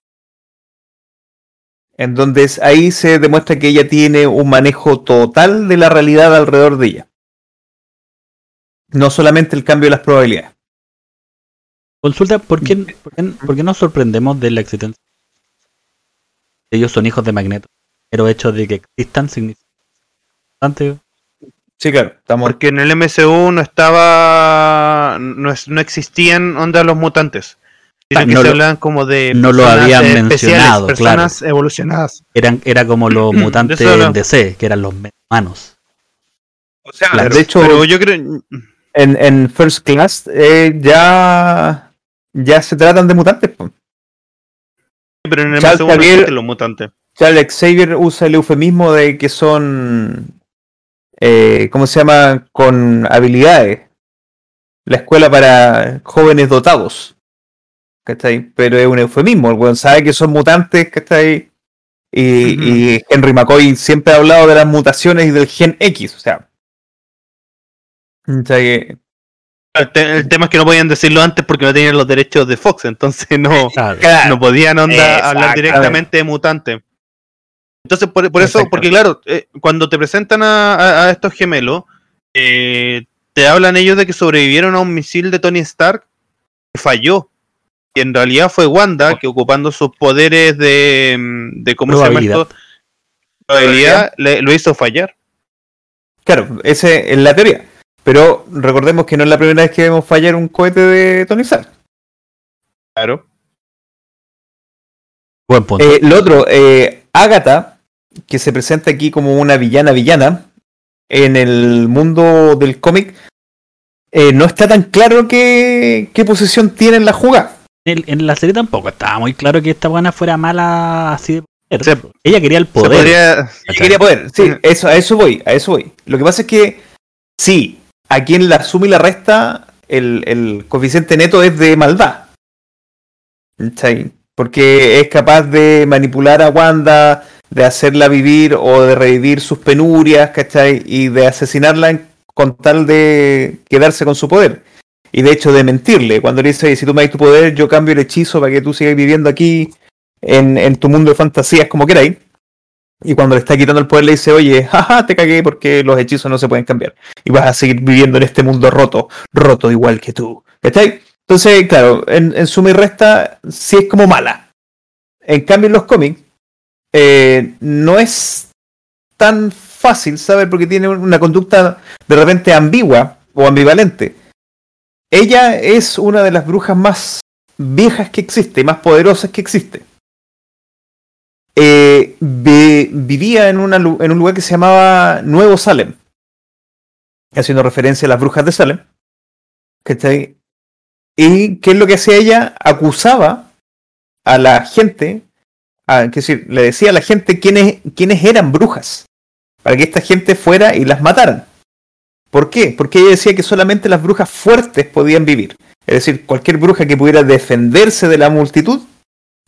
en donde ahí se demuestra que ella tiene un manejo total de la realidad alrededor de ella. No solamente el cambio de las probabilidades. Consulta, ¿por qué, por qué, por qué nos sorprendemos de la existencia? Ellos son hijos de Magneto. Pero hecho de que existan significa bastante. Sí, claro, estamos. Porque en el MCU no estaba. No, es- no existían onda los mutantes. Sino Ah, que no se lo- hablaban como de. no lo habían mencionado, Personas evolucionadas. Eran, era como los mutantes eso no. en DC, que eran los humanos. O sea, claro, de hecho, Pero yo creo. en, en First Class eh, ya, ya se tratan de mutantes. Pero en el Charles MCU no existen los mutantes. Charles Xavier usa el eufemismo de que son, eh, ¿cómo se llama? Con habilidades. La escuela para jóvenes dotados. ¿Cachai? Pero es un eufemismo. El weón sabe que son mutantes, ¿cachai? Y, Ujú. y Henry McCoy siempre ha hablado de las mutaciones y del gen X. O sea. ¿cachai? El, te- el tema es que no podían decirlo antes porque no tenían los derechos de Fox, entonces no, Claro. No podían onda hablar directamente de mutante. Entonces, por, por eso, porque claro, eh, cuando te presentan a, a- a estos gemelos, eh, te hablan ellos de que sobrevivieron a un misil de Tony Stark que falló. Y en realidad fue Wanda que ocupando sus poderes de, de ¿cómo se llama esto? Probabilidad, le- lo hizo fallar. Claro, ese es la teoría. Pero recordemos que no es la primera vez que vemos fallar un cohete de Tony Stark. Claro. Buen punto. Eh, lo otro, eh, Agatha, que se presenta aquí como una villana villana, en el mundo del cómic, eh, no está tan claro qué, qué posición tiene en la jugada. En, en la serie tampoco estaba muy claro que esta buena fuera mala así de poder. Se- Ella quería el poder. podría- Ella quería poder, sí, eso, a eso voy, a eso voy. Lo que pasa es que, sí, a quien la suma y la resta, el, el coeficiente neto es de maldad. Porque es capaz de manipular a Wanda, de hacerla vivir o de revivir sus penurias, ¿cachai? Y de asesinarla con tal de quedarse con su poder. Y de hecho de mentirle. Cuando le dice, si tú me das tu poder, yo cambio el hechizo para que tú sigas viviendo aquí en, en tu mundo de fantasías como queráis. Y cuando le está quitando el poder le dice, oye, jaja, te cagué porque los hechizos no se pueden cambiar. Y vas a seguir viviendo en este mundo roto, roto igual que tú. ¿Cachai? Entonces, claro, en, en suma y resta, sí es como mala. En cambio, en los cómics, eh, no es tan fácil saber porque tiene una conducta de repente ambigua o ambivalente. Ella es una de las brujas más viejas que existe, más poderosas que existe eh, vi- vivía en, un lugar que se llamaba Nuevo Salem, haciendo referencia a las brujas de Salem. ¿Y qué es lo que hacía ella? Acusaba a la gente, a, es decir, le decía a la gente quiénes, quiénes eran brujas, para que esta gente fuera y las mataran. ¿Por qué? Porque ella decía que solamente las brujas fuertes podían vivir. Es decir, cualquier bruja que pudiera defenderse de la multitud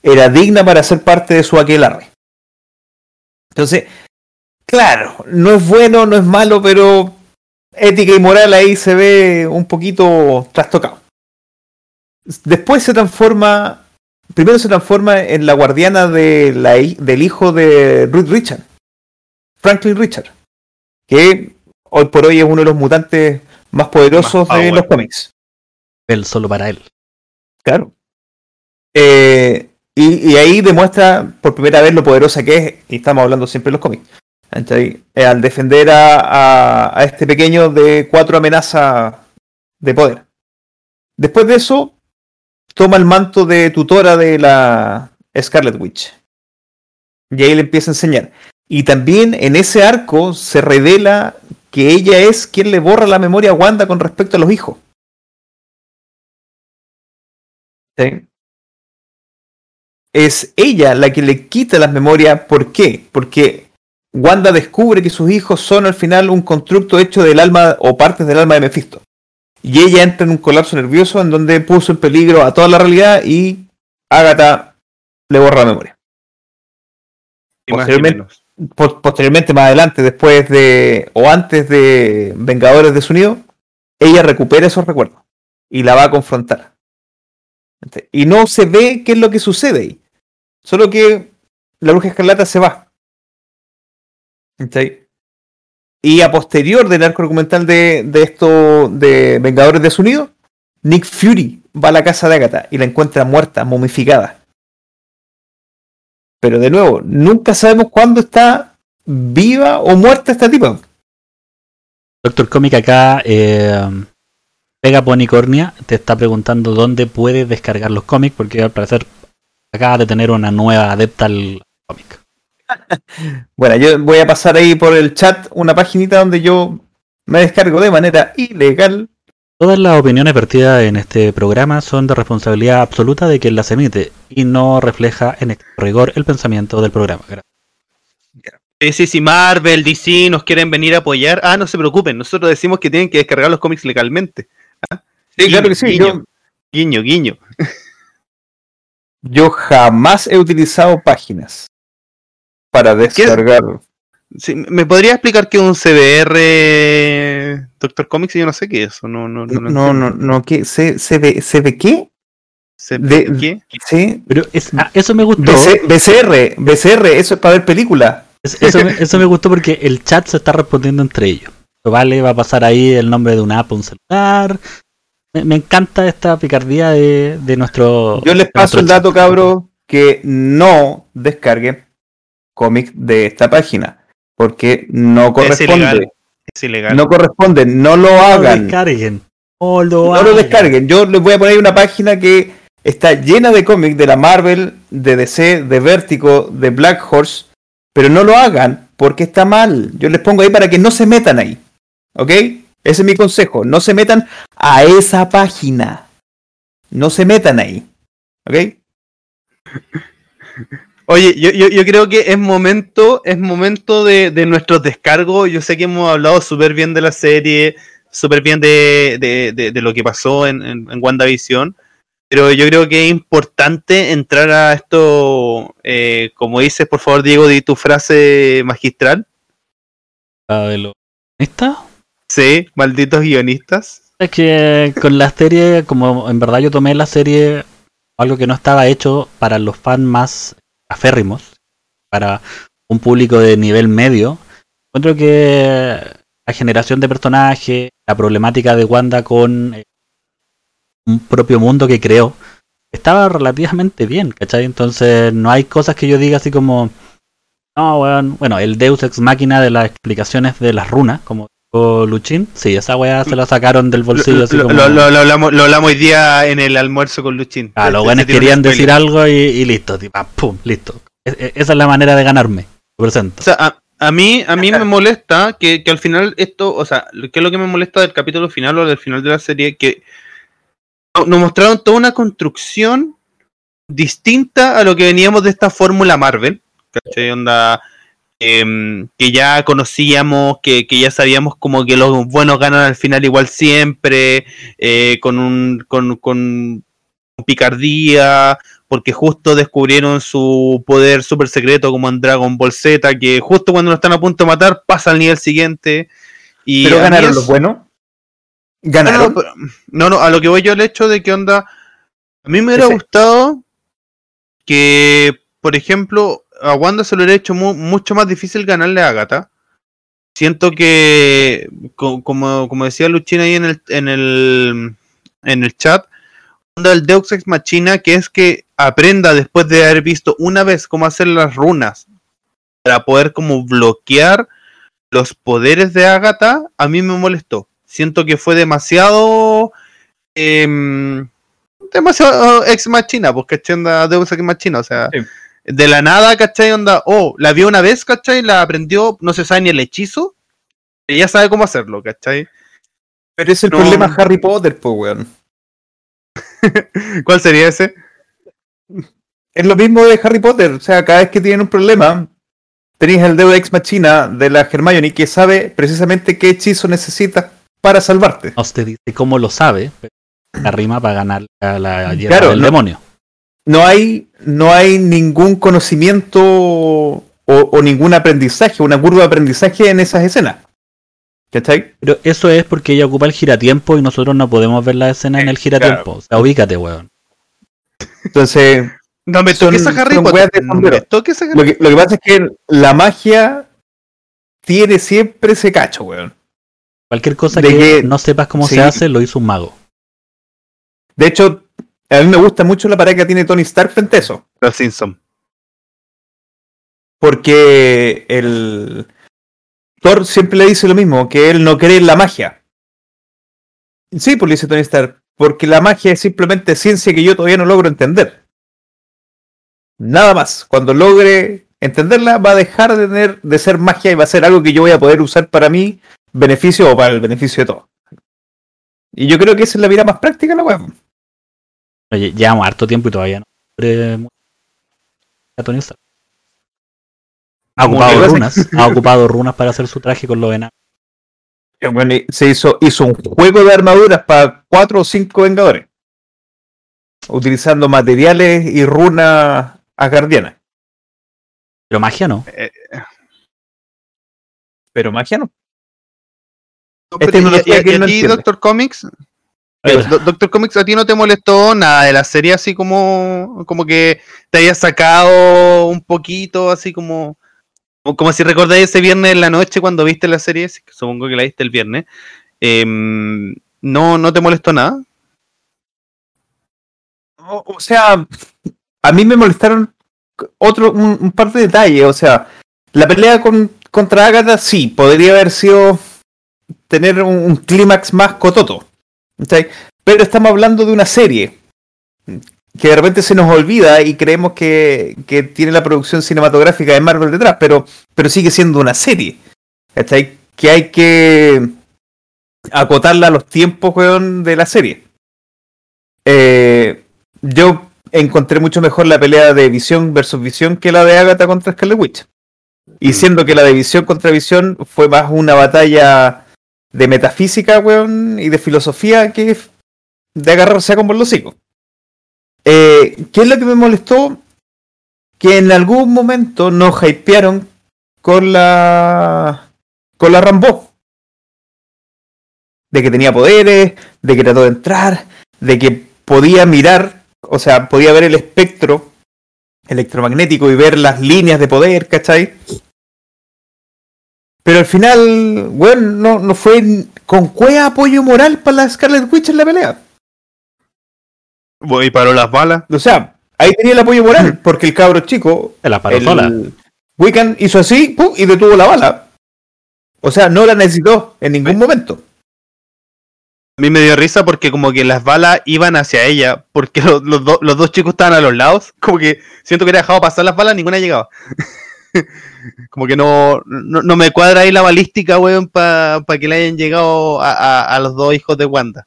era digna para ser parte de su aquelarre. Entonces, claro, no es bueno, no es malo, pero ética y moral ahí se ve un poquito trastocado. Después se transforma, primero se transforma en la guardiana de la hi- del hijo de Ruth Richard, Franklin Richard, que hoy por hoy es uno de los mutantes más poderosos Más de los cómics. Él solo para él. Claro. Eh, y, y ahí demuestra por primera vez lo poderosa que es, y estamos hablando siempre de los cómics. Eh, al defender a, a- a este pequeño de cuatro amenazas de poder. Después de eso, toma el manto de tutora de la Scarlet Witch. Y ahí le empieza a enseñar. Y también en ese arco se revela que ella es quien le borra la memoria a Wanda con respecto a los hijos. Es ella la que le quita las memorias. ¿Por qué? Porque Wanda descubre que sus hijos son al final un constructo hecho del alma o partes del alma de Mephisto. Y ella entra en un colapso nervioso en donde puso en peligro a toda la realidad y Agatha le borra la memoria. Posteriormente- más adelante, después de o antes de Vengadores de su Unido, ella recupera esos recuerdos y la va a confrontar. Y no se ve qué es lo que sucede ahí. Solo que la bruja escarlata se va. ¿Cachai? Y a posterior del arco argumental de, de esto de Vengadores de Nick Fury va a la casa de Agatha y la encuentra muerta, momificada. Pero de nuevo, nunca sabemos cuándo está viva o muerta esta tipa. Doctor Comic acá, eh, Pega Ponicornia, te está preguntando dónde puedes descargar los cómics, porque al parecer acaba de tener una nueva adepta al cómic. Bueno, yo voy a pasar ahí por el chat una paginita donde yo me descargo de manera ilegal. Todas las opiniones vertidas en este programa son de responsabilidad absoluta de quien las emite y no refleja en extremo rigor el pensamiento del programa. Gracias. Sí, sí, si Marvel, DC nos quieren venir a apoyar, ah, no se preocupen, nosotros decimos que tienen que descargar los cómics legalmente. Sí, claro que sí. Guiño, Yo, guiño, guiño. yo jamás he utilizado páginas para descargar. Sí, ¿Me podría explicar qué es un CBR Doctor Comics? Yo no sé qué es eso. No, no, no, No, no, no, ¿qué? ¿Se, se ve, ¿Se ve qué? ¿CBR De- qué? Sí. Pero es- ah, eso me gustó. BC BCR, BCR, eso es para ver películas. Es- Eso, me- eso me gustó porque el chat se está respondiendo entre ellos. Vale, va a pasar ahí el nombre de una app, un celular. Me, me encanta esta picardía de, de nuestro. Yo les paso el dato, chat. cabros, que no descarguen cómics de esta página. Porque no Es corresponde. ilegal. Es ilegal. No corresponde, no lo No lo hagan. descarguen. No lo, No lo hagan. descarguen. Yo les voy a poner una página que está llena de cómics de la Marvel, de DC, de Vertigo, de Black Horse. Pero no lo hagan porque está mal. Yo les pongo ahí para que no se metan ahí. ¿Ok? Ese es mi consejo. No se metan a esa página. No se metan ahí. ¿Ok? Oye, yo, yo, yo creo que es momento, es momento de, de nuestros descargos. Yo sé que hemos hablado súper bien de la serie, súper bien de, de, de- de lo que pasó en, en, en WandaVision. Pero yo creo que es importante entrar a esto, eh, como dices, por favor, Diego, di tu frase magistral. Ah, de lo- ¿Esta? Sí, malditos guionistas. Es que con la serie, como en verdad yo tomé la serie, algo que no estaba hecho para los fans más aférrimos, para un público de nivel medio, encuentro que la generación de personajes, la problemática de Wanda con eh, un propio mundo que creó, estaba relativamente bien, ¿cachai? Entonces no hay cosas que yo diga así como, no, weón, bueno, el Deus Ex Máquina de las explicaciones de las runas, como Luchín, sí, esa weá se la sacaron del bolsillo Lo, así lo- como... lo- lo- lo hablamos, lo hablamos hoy día en el almuerzo con Luchín. Ah, los buenos querían decir algo y, y listo, tipo, ah, pum, listo. E- e- esa es la manera de ganarme. Lo presento. O sea, a, a mí, a mí me molesta que, que al final esto, o sea, ¿qué es lo que me molesta del capítulo final o del final de la serie? Que no- nos mostraron toda una construcción distinta a lo que veníamos de esta fórmula Marvel. ¿cachai? Onda, em, que ya conocíamos, que, que ya sabíamos como que los buenos ganan al final igual siempre, eh, con un con, con picardía, porque justo descubrieron su poder super secreto como en Dragon Ball Z, que justo cuando lo están a punto de matar pasa al nivel siguiente. Y Pero ganaron los buenos. no, Ganaron. no, no, no, a lo que voy yo el hecho de que onda. A mí me hubiera gustado que, por ejemplo, a Wanda se lo hubiera hecho mu- mucho más difícil ganarle a Agatha. siento que, co- como, decía Luchina ahí en el, en el, en el chat, onda el Deus Ex Machina, que es que aprenda después de haber visto una vez cómo hacer las runas para poder como bloquear los poderes de Agatha, a mí me molestó. Siento que fue demasiado... em, demasiado Ex Machina, ¿cachai? Onda Deus Ex Machina, o sea... De la nada, ¿cachai? Onda, oh, la vio una vez, ¿cachai? La aprendió, no se sabe ni el hechizo, y ya sabe cómo hacerlo, ¿cachai? Pero es el No. problema de Harry Potter, pues, weón. ¿Cuál sería ese? Es lo mismo de Harry Potter. O sea, cada vez que tienen un problema, tenéis el dedo ex machina de la Hermione que sabe precisamente qué hechizo necesitas para salvarte. No se dice cómo lo sabe, pero la rima para ganar a la hierba Claro, del no- demonio. No hay, no hay ningún conocimiento o, o ningún aprendizaje, una curva de aprendizaje en esas escenas. ¿Cachai? Pero eso es porque ella ocupa el giratiempo y nosotros no podemos ver la escena en el giratiempo. O sea, ubícate, weón. Entonces, No me Son- toques a Harry son Potter. weas de No sombrero. me toques a Harry lo que, lo que pasa es que la magia tiene siempre ese cacho, weón. Cualquier cosa que, que- no sepas cómo sí. se hace, lo hizo un mago. De hecho, a mí me gusta mucho la pareja que tiene Tony Stark frente a eso. Los Simpsons. Porque el Thor siempre le dice lo mismo, que él no cree en la magia. Sí, pues le dice Tony Stark, porque la magia es simplemente ciencia que yo todavía no logro entender. Nada más. Cuando logre entenderla, va a dejar de tener de ser magia y va a ser algo que yo voy a poder usar para mi beneficio o para el beneficio de todos. Y yo creo que esa es la vida más práctica, la web. Oye, llevamos harto tiempo y todavía no. Tony Stark. Ha ocupado runas. Ha ocupado runas para hacer su traje con los enanos. Bueno, y se hizo, hizo un juego de armaduras para cuatro o cinco vengadores. Utilizando materiales y runas asgardianas. Pero magia no. Pero magia no. No, ¿y- tecnología y- y a ti. Doctor Comics? Pero- Do- Doctor Comics, ¿a ti no te molestó nada de la serie así como, como que te hayas sacado un poquito, así como, como, si recordáis ese viernes en la noche cuando viste la serie, supongo que la viste el viernes, em, ¿no, ¿no te molestó nada? O, o sea, a mí me molestaron otro, un, un par de detalles. O sea, la pelea con, contra Agatha sí, podría haber sido tener un, un clímax más cototo. ¿Cachai? Pero estamos hablando de una serie que de repente se nos olvida y creemos que, que tiene la producción cinematográfica de Marvel detrás, pero, pero sigue siendo una serie. Que hay que acotarla a los tiempos weón, de la serie. Eh, yo encontré mucho mejor la pelea de Visión versus Visión que la de Agatha contra Scarlet Witch. Y siendo que la de Visión contra Visión fue más una batalla de metafísica, weón, y de filosofía que de agarrarse a con los hocico. Eh, ¿Qué es lo que me molestó? Que en algún momento nos hypearon con la con la Rambo. De que tenía poderes, de que trató de entrar, de que podía mirar, o sea, podía ver el espectro electromagnético y ver las líneas de poder, ¿cachai? Pero al final, bueno, no, no fue con qué apoyo moral para la Scarlet Witch en la pelea. Y paró las balas. O sea, ahí tenía el apoyo moral, porque el cabro chico, la paró el sola. Wiccan hizo así ¡pum! y detuvo la bala. O sea, no la necesitó en ningún momento. A mí me dio risa porque como que las balas iban hacia ella, porque los, los do- los dos chicos estaban a los lados, como que siento que era dejado pasar las balas, ninguna llegaba. como que no, no, no me cuadra ahí la balística, weón, para que le hayan llegado a, a- a los dos hijos de Wanda.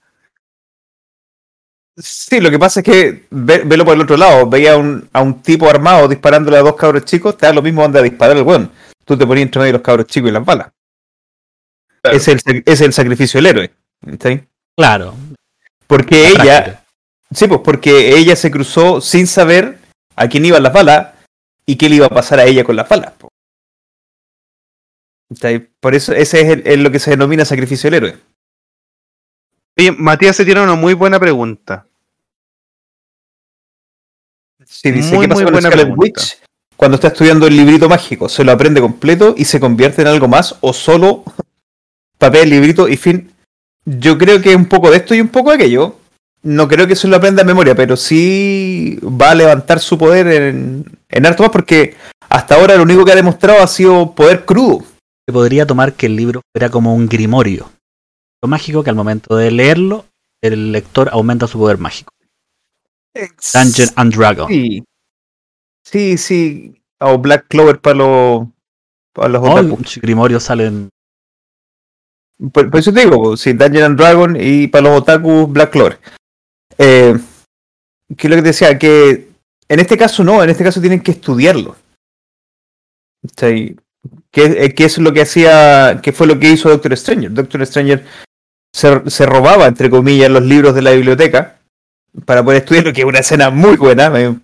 Sí, lo que pasa es que, ve- velo por el otro lado, veía a un, a un tipo armado disparándole a dos cabros chicos, te da lo mismo donde a disparar el weón. Tú te ponías entre medio de los cabros chicos y las balas. Claro. Es, el, es el sacrificio del héroe. ¿sí? Claro. Porque la ella, práctica. sí, pues porque ella se cruzó sin saber a quién iban las balas y qué le iba a pasar a ella con las balas. Por eso ese es, el- es lo que se denomina sacrificio del héroe. Oye, Matías se tiene una muy buena pregunta. Sí, dice, Muy, ¿qué pasó muy con Scarlet. Witch cuando está estudiando el librito mágico, se lo aprende completo y se convierte en algo más o solo papel, librito y fin. Yo creo que es un poco de esto y un poco de aquello. No creo que se lo aprenda a memoria, pero sí va a levantar su poder en, en harto más porque hasta ahora lo único que ha demostrado ha sido poder crudo. Se podría tomar que el libro era como un grimorio. Lo mágico que al momento de leerlo, el lector aumenta su poder mágico. Dungeon and Dragon. Sí, sí, sí. O Black Clover para los, para los Oh. Grimorio salen. Por, por eso te digo, sí, Dungeon and Dragon y para los otaku Black Clover. Eh, que es lo que te decía, que en este caso no, en este caso tienen que estudiarlo. ¿Cachai? Que, eh, que es lo que hacía, que fue lo que hizo Doctor Stranger. Doctor Stranger se, se robaba, entre comillas, los libros de la biblioteca para poder estudiarlo, que es una escena muy buena. me-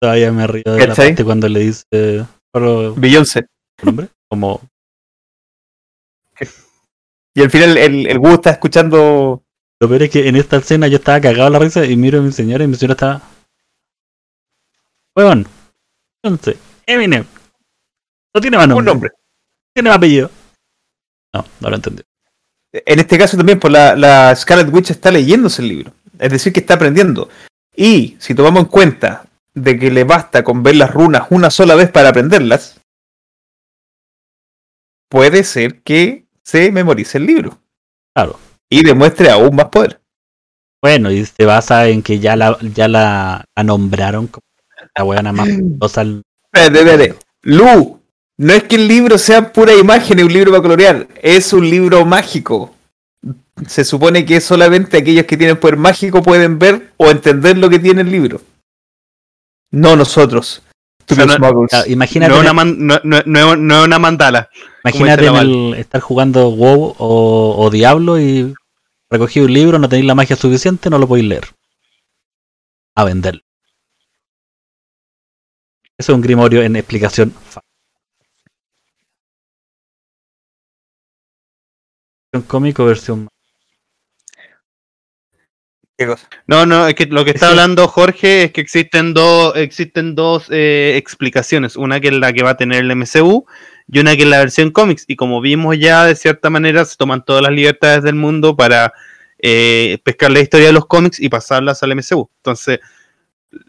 Todavía me río de la ¿Cachai? parte cuando le dice. ¿Cuál Beyoncé. nombre? Como. Y al final el, el Wu está escuchando. Lo peor es que en esta escena yo estaba cagado de la risa y miro a mi señora y mi señora estaba. Huevón. Entonces, Eminem. No tiene más nombre. Un nombre. Tiene más apellido. No, no lo entendí. En este caso también, pues la, la Scarlet Witch está leyéndose el libro. Es decir, que está aprendiendo. Y si tomamos en cuenta de que le basta con ver las runas una sola vez para aprenderlas, puede ser que se memorice el libro. Claro. Y demuestre aún más poder. Bueno, y se basa en que ya la, ya la, la nombraron como la weona más poderosa espérate. Lu, no es que el libro sea pura imagen y un libro para colorear, es un libro mágico. Se supone que solamente aquellos que tienen poder mágico pueden ver o entender lo que tiene el libro. No nosotros. sea, no-. Claro, imagínate, No es una, man- no, no- no- no una mandala. imagínate en el- estar jugando WoW o, o Diablo y recogí un libro, no tenéis la magia suficiente, no lo podéis leer. A venderlo. Eso es un grimorio en explicación. fa- cómico, versión. ¿Qué cosa? No, no, es que lo que está Sí. hablando Jorge es que existen dos, existen dos eh, explicaciones. Una que es la que va a tener el MCU y una que es la versión cómics. Y como vimos ya, de cierta manera, se toman todas las libertades del mundo para eh, pescar la historia de los cómics y pasarlas al MCU. Entonces,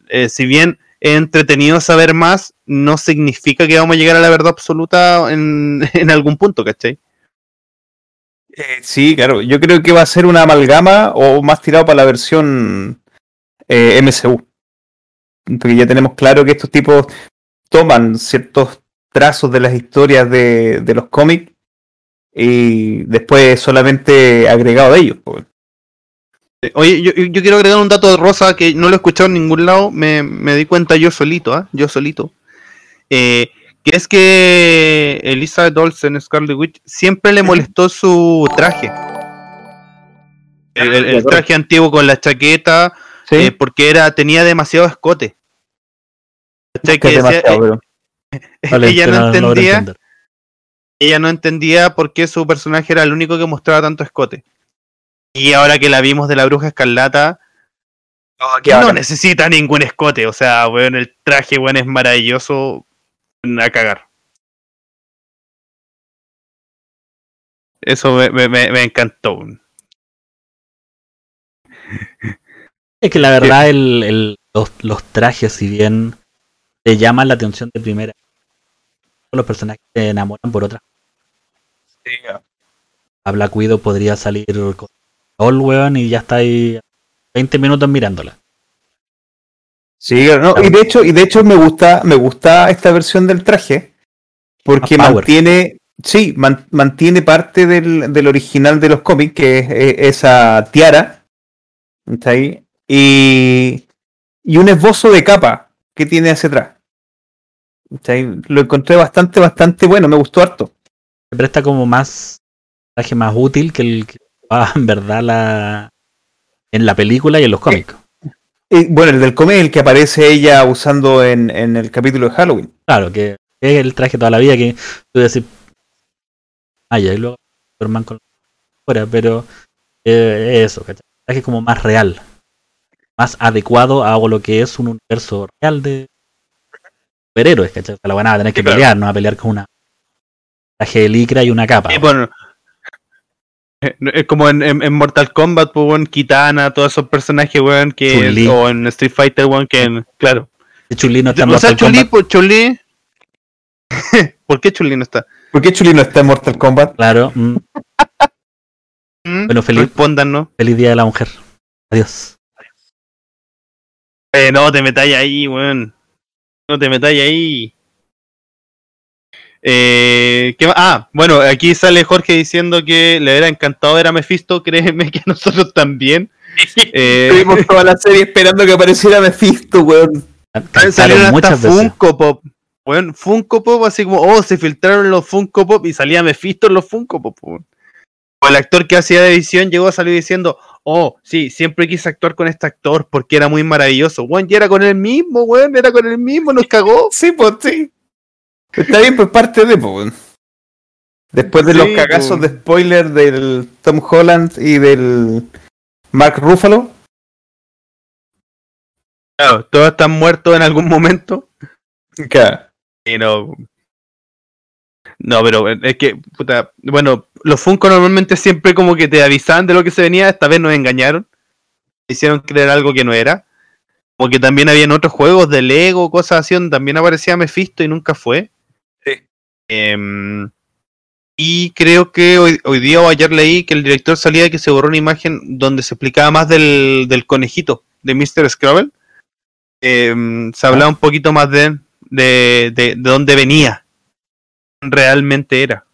eh, si bien es entretenido saber más, no significa que vamos a llegar a la verdad absoluta en, en algún punto, ¿cachai? Eh, sí, claro. Yo creo que va a ser una amalgama o más tirado para la versión eh, MCU. Porque ya tenemos claro que estos tipos toman ciertos trazos de las historias de, los cómics y después solamente agregado de ellos. Oye, yo, quiero agregar un dato de Rosa que no lo he escuchado en ningún lado, me, me di cuenta yo solito, ¿ah? Yo solito. Eh, que es que Elizabeth Olsen, Scarlet Witch, siempre le molestó su traje. El, el- el traje antiguo con la chaqueta, Sí, eh, porque era, tenía demasiado escote. Que Que decía- eh, Vale, ella que no entendía, ella no entendía por qué su personaje era el único que mostraba tanto escote. Y ahora que la vimos de la bruja escarlata, no bacán. necesita ningún escote. O sea, weón, el traje, weón, es maravilloso a cagar. Eso me, me- me- me encantó. Es que la verdad, el, el- los, los trajes, si bien te llaman la atención de primera, los personajes se enamoran por otra. A Black Widow podría salir con All, weón, y ya está ahí 20 minutos mirándola. Sí, claro, no, y de hecho, y de hecho me gusta, me gusta esta versión del traje, porque mantiene, sí, man- mantiene parte del, del original de los cómics, que es eh, esa tiara, está ahí, y, y un esbozo de capa que tiene hacia atrás. Está ahí, Lo encontré bastante, bastante bueno, me gustó harto. Se presta como más traje más útil que el que va en verdad la en la película y en los cómics. Y, bueno, el del cómic es el que aparece ella usando en, en el capítulo de Halloween. Claro, que es el traje toda la vida que tú decís, ah, ya, y luego Superman con fuera, pero eh, eso, ¿cachai? El traje como más real, más adecuado a lo que es un universo real de superhéroes, ¿cachai? O sea, la van a tener que Sí, claro. pelear, no a pelear con una traje de licra y una capa. Sí, bueno, eh, como en, en- en Mortal Kombat, pues, weón, Kitana, todos esos personajes, weón, que. O en Street Fighter, weón, que. Claro. Chun-Li no está en O sea, Mortal Chun-Li, Kombat. pues. ¿Por qué Chun-Li no está? ¿Por qué Chuli no está en Mortal Kombat? Claro. mm, ¿Mm? Bueno, feliz- Respóndanos. Feliz Día de la Mujer. Adiós. Eh, no te metáis ahí, weón. No te metáis ahí. Eh. Ah, bueno, aquí sale Jorge diciendo que le hubiera encantado ver a Mephisto. Créeme que a nosotros también. Eh, Estuvimos toda la serie esperando que apareciera Mephisto, weón. Salieron hasta. Funko Pop. Weón, Funko Pop, así como, oh, se filtraron los Funko Pop y salía Mephisto en los Funko Pop. weón. O el actor que hacía de edición llegó a salir diciendo, oh, sí, siempre quise actuar con este actor porque era muy maravilloso. Weón, y era con él mismo, weón, era con él mismo, nos cagó. Sí, pues sí. Está bien, pues parte de, pues. Después de los cagazos pues. de spoiler del Tom Holland y del Mark Ruffalo. Claro, todos están muertos en algún momento. Claro. Y no. No, pero es que, puta, bueno, los Funko normalmente siempre como que te avisaban de lo que se venía, esta vez nos engañaron. Hicieron creer algo que no era. Como que también habían otros juegos de Lego, cosas así, donde también aparecía Mephisto y nunca fue. Em, y creo que hoy, hoy día o ayer leí que el director salía de que se borró una imagen donde se explicaba más del, del conejito, de Mr. Scrabble. Em, se hablaba un poquito más de, de, de, de dónde venía. Realmente era.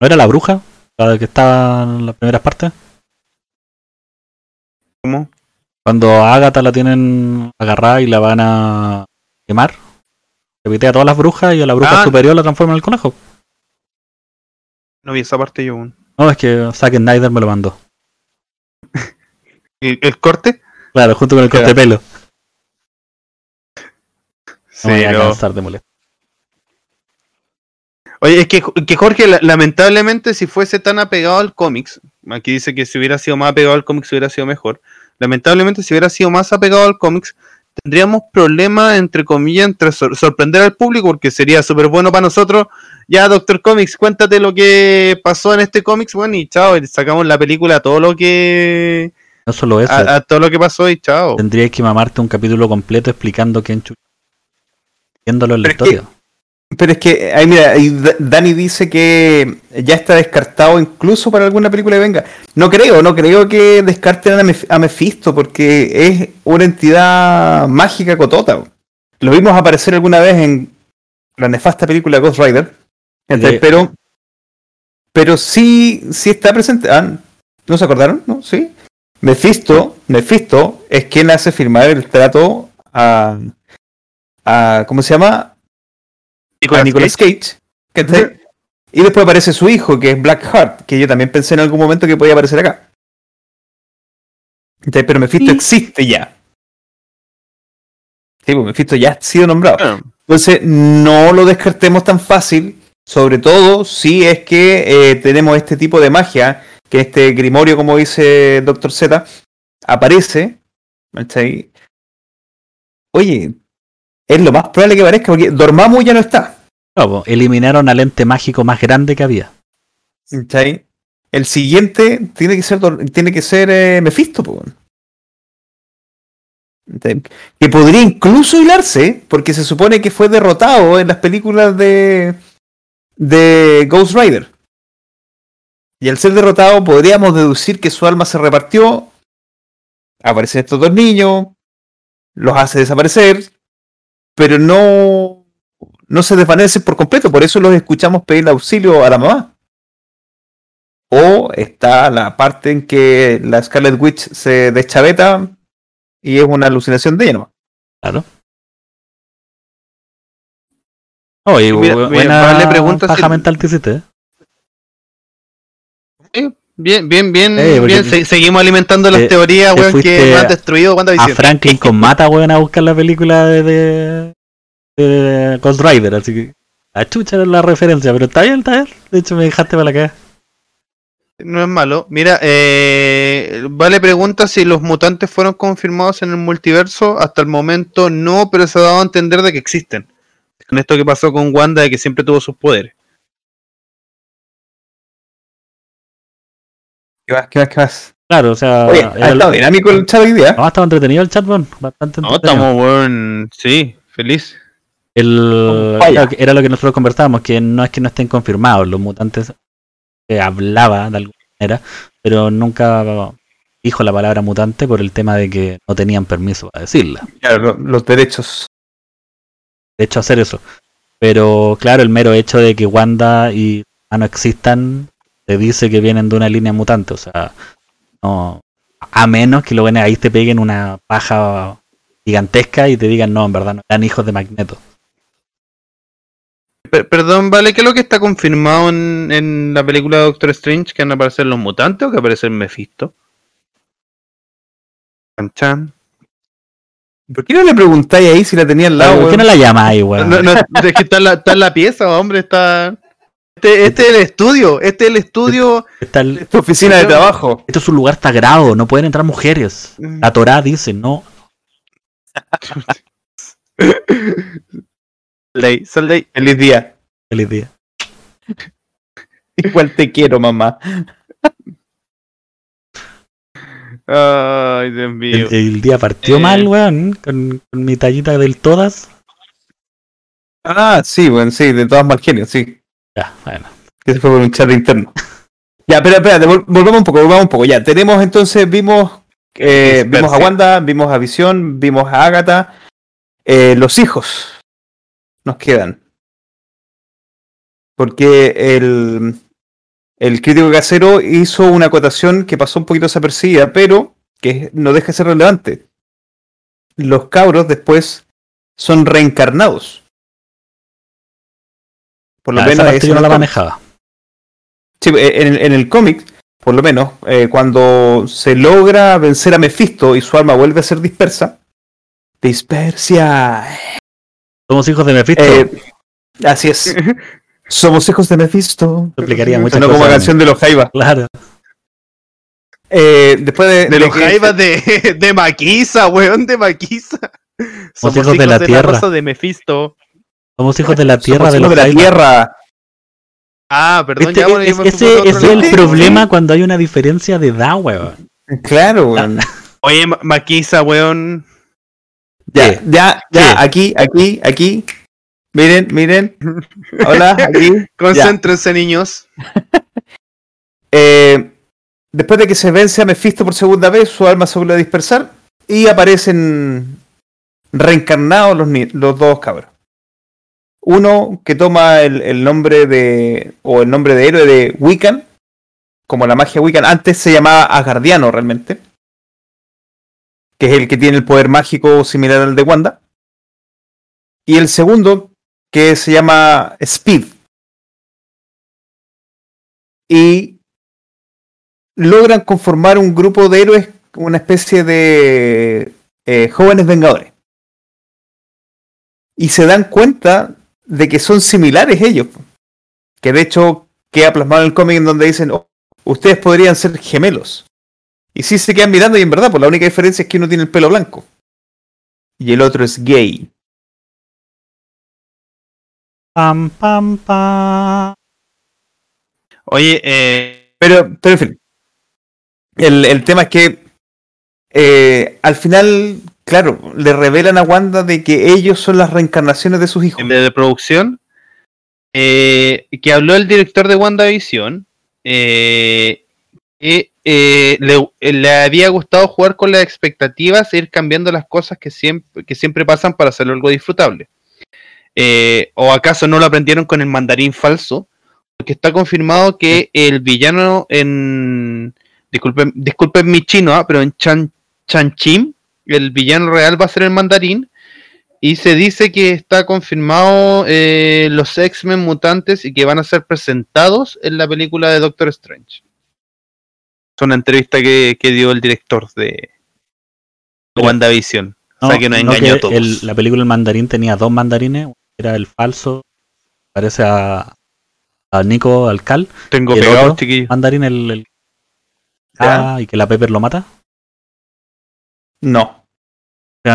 ¿No era la bruja? La que estaba en las primeras partes. ¿Cómo? Cuando a Agatha la tienen agarrada y la van a quemar. A todas las brujas y a la bruja Ah. superior la transforma en el conejo. No vi esa parte yo aún. No, es que Zack Snyder me lo mandó. ¿El, el corte? Claro, junto con el corte de pelo. Sí, No voy a no. cansar de molestar. Oye, es que, que Jorge, la- lamentablemente, si fuese tan apegado al cómics, aquí dice que si hubiera sido más apegado al cómics hubiera sido mejor. Lamentablemente, si hubiera sido más apegado al cómics, tendríamos problemas, entre comillas, entre sor- sorprender al público, porque sería súper bueno para nosotros. Ya, Doctor Comics, cuéntate lo que pasó en este cómics, bueno, y chao, y sacamos la película a todo lo que No solo eso, a, a todo lo que pasó y chao. tendríais que mamarte un capítulo completo explicando quién chu... Viéndolo en la historia. Pero es que, ahí mira, ahí Dani dice que ya está descartado incluso para alguna película que venga. No creo, no creo que descarten a, Mef- a Mephisto porque es una entidad mágica cotota. Lo vimos aparecer alguna vez en la nefasta película Ghost Rider. Pero, pero sí, sí está presente. Ah, ¿No se acordaron? ¿No? Sí. Mephisto, Mephisto es quien hace firmar el trato a, a ¿cómo se llama? A Nicolas Cage. ¿cachai? Y después aparece su hijo, que es Blackheart, que yo también pensé en algún momento que podía aparecer acá. Pero Mephisto Sí. existe ya. Sí, pues Mephisto ya ha sido nombrado. Ah, Entonces, no lo descartemos tan fácil, sobre todo si es que eh, tenemos este tipo de magia, que este grimorio, como dice Dr. Z, aparece. ¿cachai? Oye, es lo más probable que aparezca, porque Dormammu ya no está. Claro, eliminaron al ente mágico más grande que había. El siguiente tiene que ser, tiene que ser eh, Mephisto, po, que podría incluso hilarse, porque se supone que fue derrotado en las películas de, de Ghost Rider. Y al ser derrotado, podríamos deducir que su alma se repartió. Aparecen estos dos niños, los hace desaparecer, pero no, no se desvanecen por completo. Por eso los escuchamos pedir auxilio a la mamá. O está la parte en que la Scarlet Witch se deschaveta y es una alucinación de ella nomás. Claro. Oye, mira, buena pregunta paja si- mental te hiciste, ¿eh? Bien, bien, bien, Eh, bien. Se- seguimos alimentando las te- teorías, te weón, que han destruido cuando A Franklin con mata, weón, a buscar la película de, de, de Ghost Rider, así que. A chucha era la referencia, pero está bien, está bien. De hecho, me dejaste para la cara. No es malo. Mira, eh, Vale pregunta si los mutantes fueron confirmados en el multiverso. Hasta el momento no, pero se ha dado a entender de que existen. con esto que pasó con Wanda de que siempre tuvo sus poderes. ¿Qué más? ¿Qué más? ¿Qué más? Claro, o sea, Oye, ha el- estado dinámico el chat hoy día. no, estaba entretenido el chat, weón, bastante No, entretenido. estamos, weón, sí, feliz. El, era, lo que- era lo que nosotros conversábamos, que no es que no estén confirmados, los mutantes se hablaba de alguna manera, pero nunca dijo la palabra mutante por el tema de que no tenían permiso para decirla. Claro, lo- los derechos. De hecho, hacer eso. Pero claro, el mero hecho de que Wanda y no existan, te dice que vienen de una línea mutante, o sea, no. A menos que lo ven ahí te peguen una paja gigantesca y te digan, no, en verdad no eran hijos de Magneto. Per- perdón, ¿vale? ¿Qué es lo que está confirmado en, en la película de Doctor Strange? ¿Que van a aparecer los mutantes o que aparece el Mephisto? Chan, chan. ¿Por qué no le preguntáis ahí si la tenía al lado? ¿Por qué no la llamáis, weón? No, no, es que está en la, está en la pieza, hombre, está... Este, este es el estudio, este es el estudio... Está el- Tu oficina de trabajo. esto es un lugar sagrado, no pueden entrar mujeres. La Torá dice, no. Ley, son ley. Feliz día. Feliz día. Igual te quiero, mamá. Ay, Dios mío. El, el día partió Eh. mal, weón, con, con mi tallita del todas. Ah, sí, bueno, sí, de todas mal genio, sí. Ya, bueno. Que se fue por un chat interno. Ya, pero espérate, vol- volvamos un poco, volvamos un poco. Ya, tenemos entonces, vimos, eh, vimos a Wanda, vimos a Visión, vimos a Agatha. Eh, los hijos nos quedan. Porque el, el crítico casero hizo una acotación que pasó un poquito desapercibida, pero que no deja de ser relevante. Los cabros después son reencarnados. Por lo esa menos parte ese yo no la manejaba. Sí, eh, en, el- en el cómic, por lo menos, eh, cuando se logra vencer a Mephisto y su alma vuelve a ser dispersa, dispersia. Somos hijos de Mephisto. Eh, así es. Somos hijos de Mephisto. Explicaría muchas Sonó como cosas. canción de los Jaivas. Claro. Eh, después de, De los que- jaivas de, de Maquisa, weón, de Maquisa. Somos hijos de la tierra. raza de Mephisto. Somos hijos de la tierra somos de hijos los de la Jaivas. tierra. Ah, perdón, Este- ya bueno, es- ese es lado. el problema cuando hay una diferencia de edad, weón. Claro, weón. Oye, Ma- Maquisa, weón. Ya, ¿Qué? ya, ya, ¿Qué? aquí, aquí, aquí. Miren, miren. Hola, aquí. Concéntrense, niños. Eh, después de que se vence a Mephisto por segunda vez, su alma se vuelve a dispersar y aparecen reencarnados los dos cabros. Uno que toma el, nombre de. o el nombre de héroe de Wiccan, como la magia Wiccan, antes se llamaba Asgardiano realmente, que es el que tiene el poder mágico similar al de Wanda. Y el segundo, que se llama Speed. Y logran conformar un grupo de héroes, una especie de eh, jóvenes vengadores. Y se dan cuenta de que son similares ellos. Que de hecho queda plasmado en el cómic en donde dicen, "Oh, ustedes podrían ser gemelos. Y sí se quedan mirando y en verdad, pues la única diferencia es que uno tiene el pelo blanco. Y el otro es gay. Pam, pam, pam. Oye, eh, Pero, pero en fin. El, el tema es que eh, al final, claro, le revelan a Wanda de que ellos son las reencarnaciones de sus hijos. de, de producción, eh, que habló el director de WandaVision, eh, que eh, le, le había gustado jugar con las expectativas e ir cambiando las cosas que siempre, que siempre pasan para hacerlo algo disfrutable. Eh, ¿O acaso no lo aprendieron con el mandarín falso? Porque está confirmado que el villano en... Disculpen, disculpen mi chino, ah, pero en Chan, Chanchim, el villano real va a ser el mandarín. Y se dice que está confirmado eh, los X-Men mutantes y que van a ser presentados en la película de Doctor Strange. Es una entrevista que, que dio el director de Pero- WandaVision. o sea que nos no, engañó que a todos. el- la película El Mandarín tenía dos mandarines. Era el falso, parece a, a Nico Alcal. Tengo ¿y el pegado, otro? chiquillo. Mandarín, el, el-. Ah, y que la Pepper lo mata. No,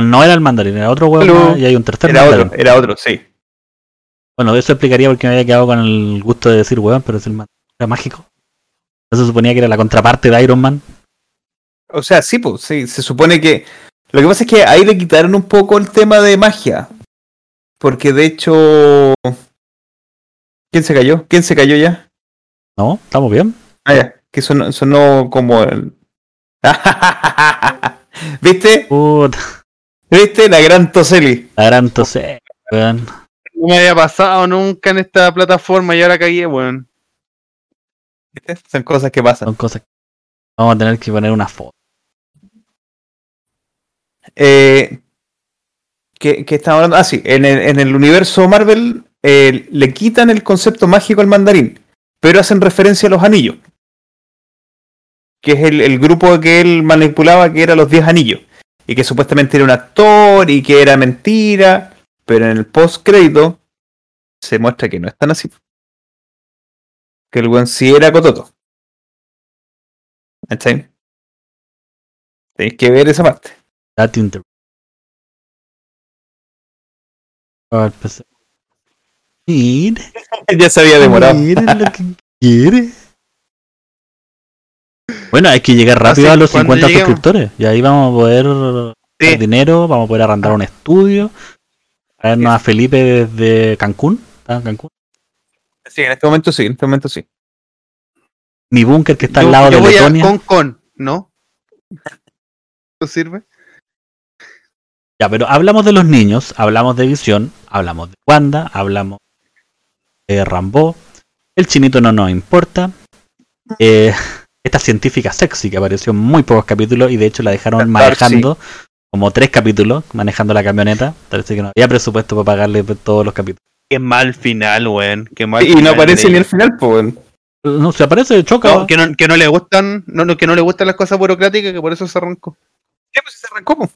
no era el mandarín, era otro huevo y hay un tercer era mandarín. otro, era otro, sí. Bueno, eso explicaría por qué me había quedado con el gusto de decir weón, pero es el era mágico. Eso suponía que era la contraparte de Iron Man. O sea, sí, pues, sí, se supone que. Lo que pasa es que ahí le quitaron un poco el tema de magia. Porque de hecho. ¿Quién se cayó? ¿Quién se cayó ya? ¿No? ¿Estamos bien? Ah, ya. Que sonó, sonó como el. ¿Viste? Puta, ¿Viste? La gran Toseli. la gran tose, weón. No me había pasado nunca en esta plataforma y ahora caí, weón. ¿Viste? Son cosas que pasan. Son cosas que vamos a tener que poner una foto. Eh, ¿qué, qué estamos hablando? Ah, sí, en el, en el universo Marvel eh, le quitan el concepto mágico al mandarín, pero hacen referencia a los anillos. Que es el, el grupo que él manipulaba, que era los 10 anillos. Y que supuestamente era un actor y que era mentira. Pero en el post crédito se muestra que no es tan así. Que el buen sí era Cototo. ¿Cachai? Tenéis que ver esa parte. Inter- Ah. Mire, ya se había demorado. mire lo que quiere. Bueno, hay que llegar rápido Así, a los cuando 50 lleguemos. suscriptores. Y ahí vamos a poder Sí. dinero, vamos a poder arrendar un estudio, traernos a Felipe desde Cancún. ¿Está en Cancún? Sí, en este momento sí, en este momento sí. Mi búnker que está Yo- al lado yo de voy a Letonia. con con, ¿no? ¿Eso sirve? Ya, pero hablamos de los niños, hablamos de Visión, hablamos de Wanda, hablamos de Rambo. El chinito no nos importa. Eh, esta científica sexy que apareció en muy pocos capítulos y de hecho la dejaron manejando como tres capítulos, manejando la camioneta. Parece que no había presupuesto para pagarle por todos los capítulos. Qué mal final, weón. Qué mal Y no aparece ni ella. final, pues. weón. No, se aparece, choca. No, que, no, que no le gustan, no, no, que no le gustan las cosas burocráticas, que por eso se arrancó. ¿Qué pues se arrancó? po?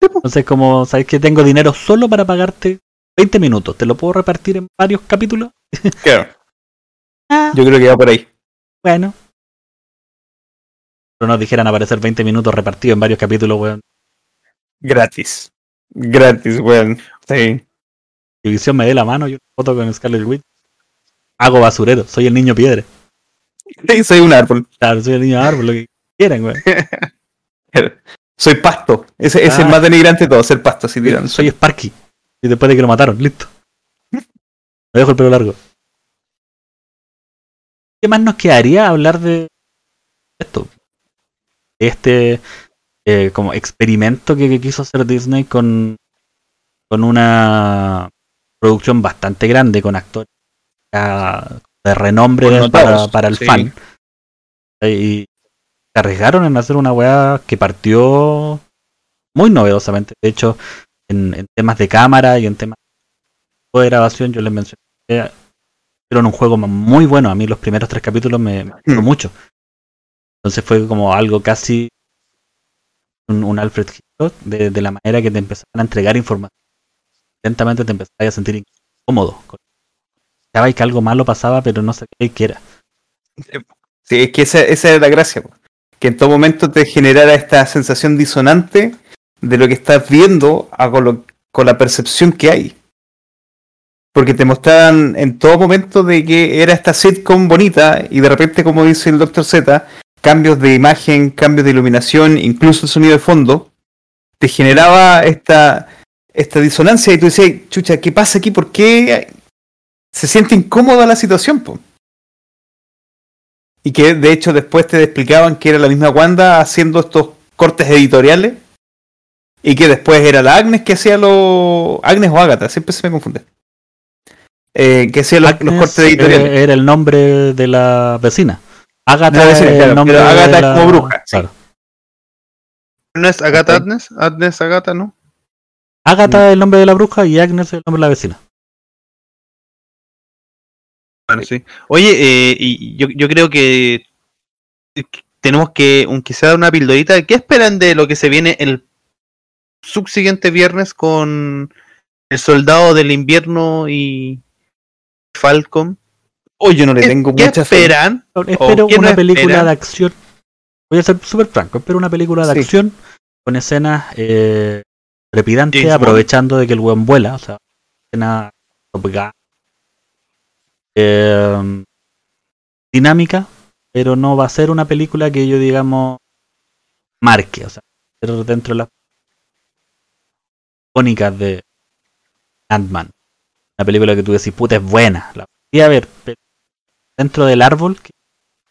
Entonces, como sabes que tengo dinero solo para pagarte 20 minutos, ¿te lo puedo repartir en varios capítulos? Claro. Ah, Yo creo que va por ahí. bueno. Pero nos dijeran aparecer 20 minutos repartidos en varios capítulos, weón. Gratis. Gratis, weón. Sí. División me dé la mano y una foto con Scarlet Witch. Hago basurero, soy el niño piedra. Sí, soy un árbol. Claro, soy el niño árbol, lo que quieran, weón. Soy pasto. Ese es Ah. el más denigrante de todo, ser pasto, así tiran. Soy Sparky. Y después de que lo mataron, listo. Me dejo el pelo largo. ¿Qué más nos quedaría hablar de esto? Este eh, como experimento que, que quiso hacer Disney con, con una producción bastante grande, con actores de renombre para, para el sí. fan. Y se arriesgaron en hacer una weá que partió muy novedosamente. De hecho, en, en temas de cámara y en temas de grabación, yo les mencioné que hicieron un juego muy bueno. A mí los primeros tres capítulos me, me gustó Mm. mucho. Entonces fue como algo casi un, Alfred Hitchcock de, la manera que te empezaban a entregar información. Lentamente te empezabas a sentir incómodo. Sabías que algo malo pasaba, pero no sabías qué era. Sí, es que esa, esa era la gracia. Que en todo momento te generara esta sensación disonante de lo que estás viendo a con, con la percepción que hay. Porque te mostraban en todo momento de que era esta sitcom bonita y de repente, como dice el Dr. Z, cambios de imagen, cambios de iluminación, incluso el sonido de fondo, te generaba esta, esta disonancia y tú decías, chucha, ¿qué pasa aquí? ¿Por qué se siente incómoda la situación? Po? Y que de hecho después te explicaban que era la misma Wanda haciendo estos cortes editoriales. Y que después era la Agnes que hacía los. Agnes o Agatha, siempre se me confunde. Eh, que hacía los, cortes editoriales. era el nombre de la vecina. Agatha es claro, el nombre pero Agatha de es la- como bruja, sí. claro. ¿No es Agatha Ok. Agnes? Agnes Agatha, ¿no? Agatha es el nombre de la bruja y Agnes es el nombre de la vecina. Bueno, sí. Oye, eh, y yo, yo creo que que tenemos que, aunque sea una pildorita, ¿qué esperan de lo que se viene el subsiguiente viernes con el soldado del invierno y Falcon? Hoy yo no le ¿Qué, tengo mucha fe. esperan? Espero ¿qué una no película de acción. Voy a ser súper franco, espero una película de Sí. acción con escenas eh, trepidantes, James Bond. aprovechando de que el buen vuela. O sea, escena eh, dinámica, pero no va a ser una película que yo, digamos, marque. O sea, dentro de las icónicas de Ant-Man. Una película que tú decís, puta, es buena. La voy a ver, pero dentro del árbol, que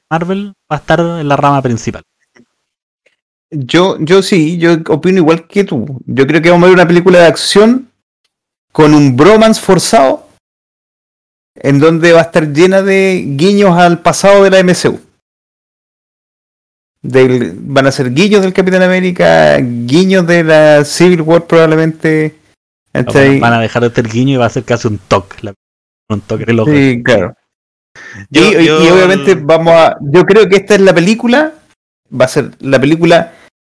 Marvel va a estar en la rama principal. Yo, yo sí, yo opino igual que tú. Yo creo que vamos a ver una película de acción con un bromance forzado en donde va a estar llena de guiños al pasado de la MCU. Del- van a ser guiños del Capitán América, guiños de la Civil War probablemente. Van a dejar de ser guiño y va a ser casi un toque. Un toque de los Sí, claro. Yo- y, y- yo- y obviamente vamos a. Yo creo que esta es la película. Va a ser la película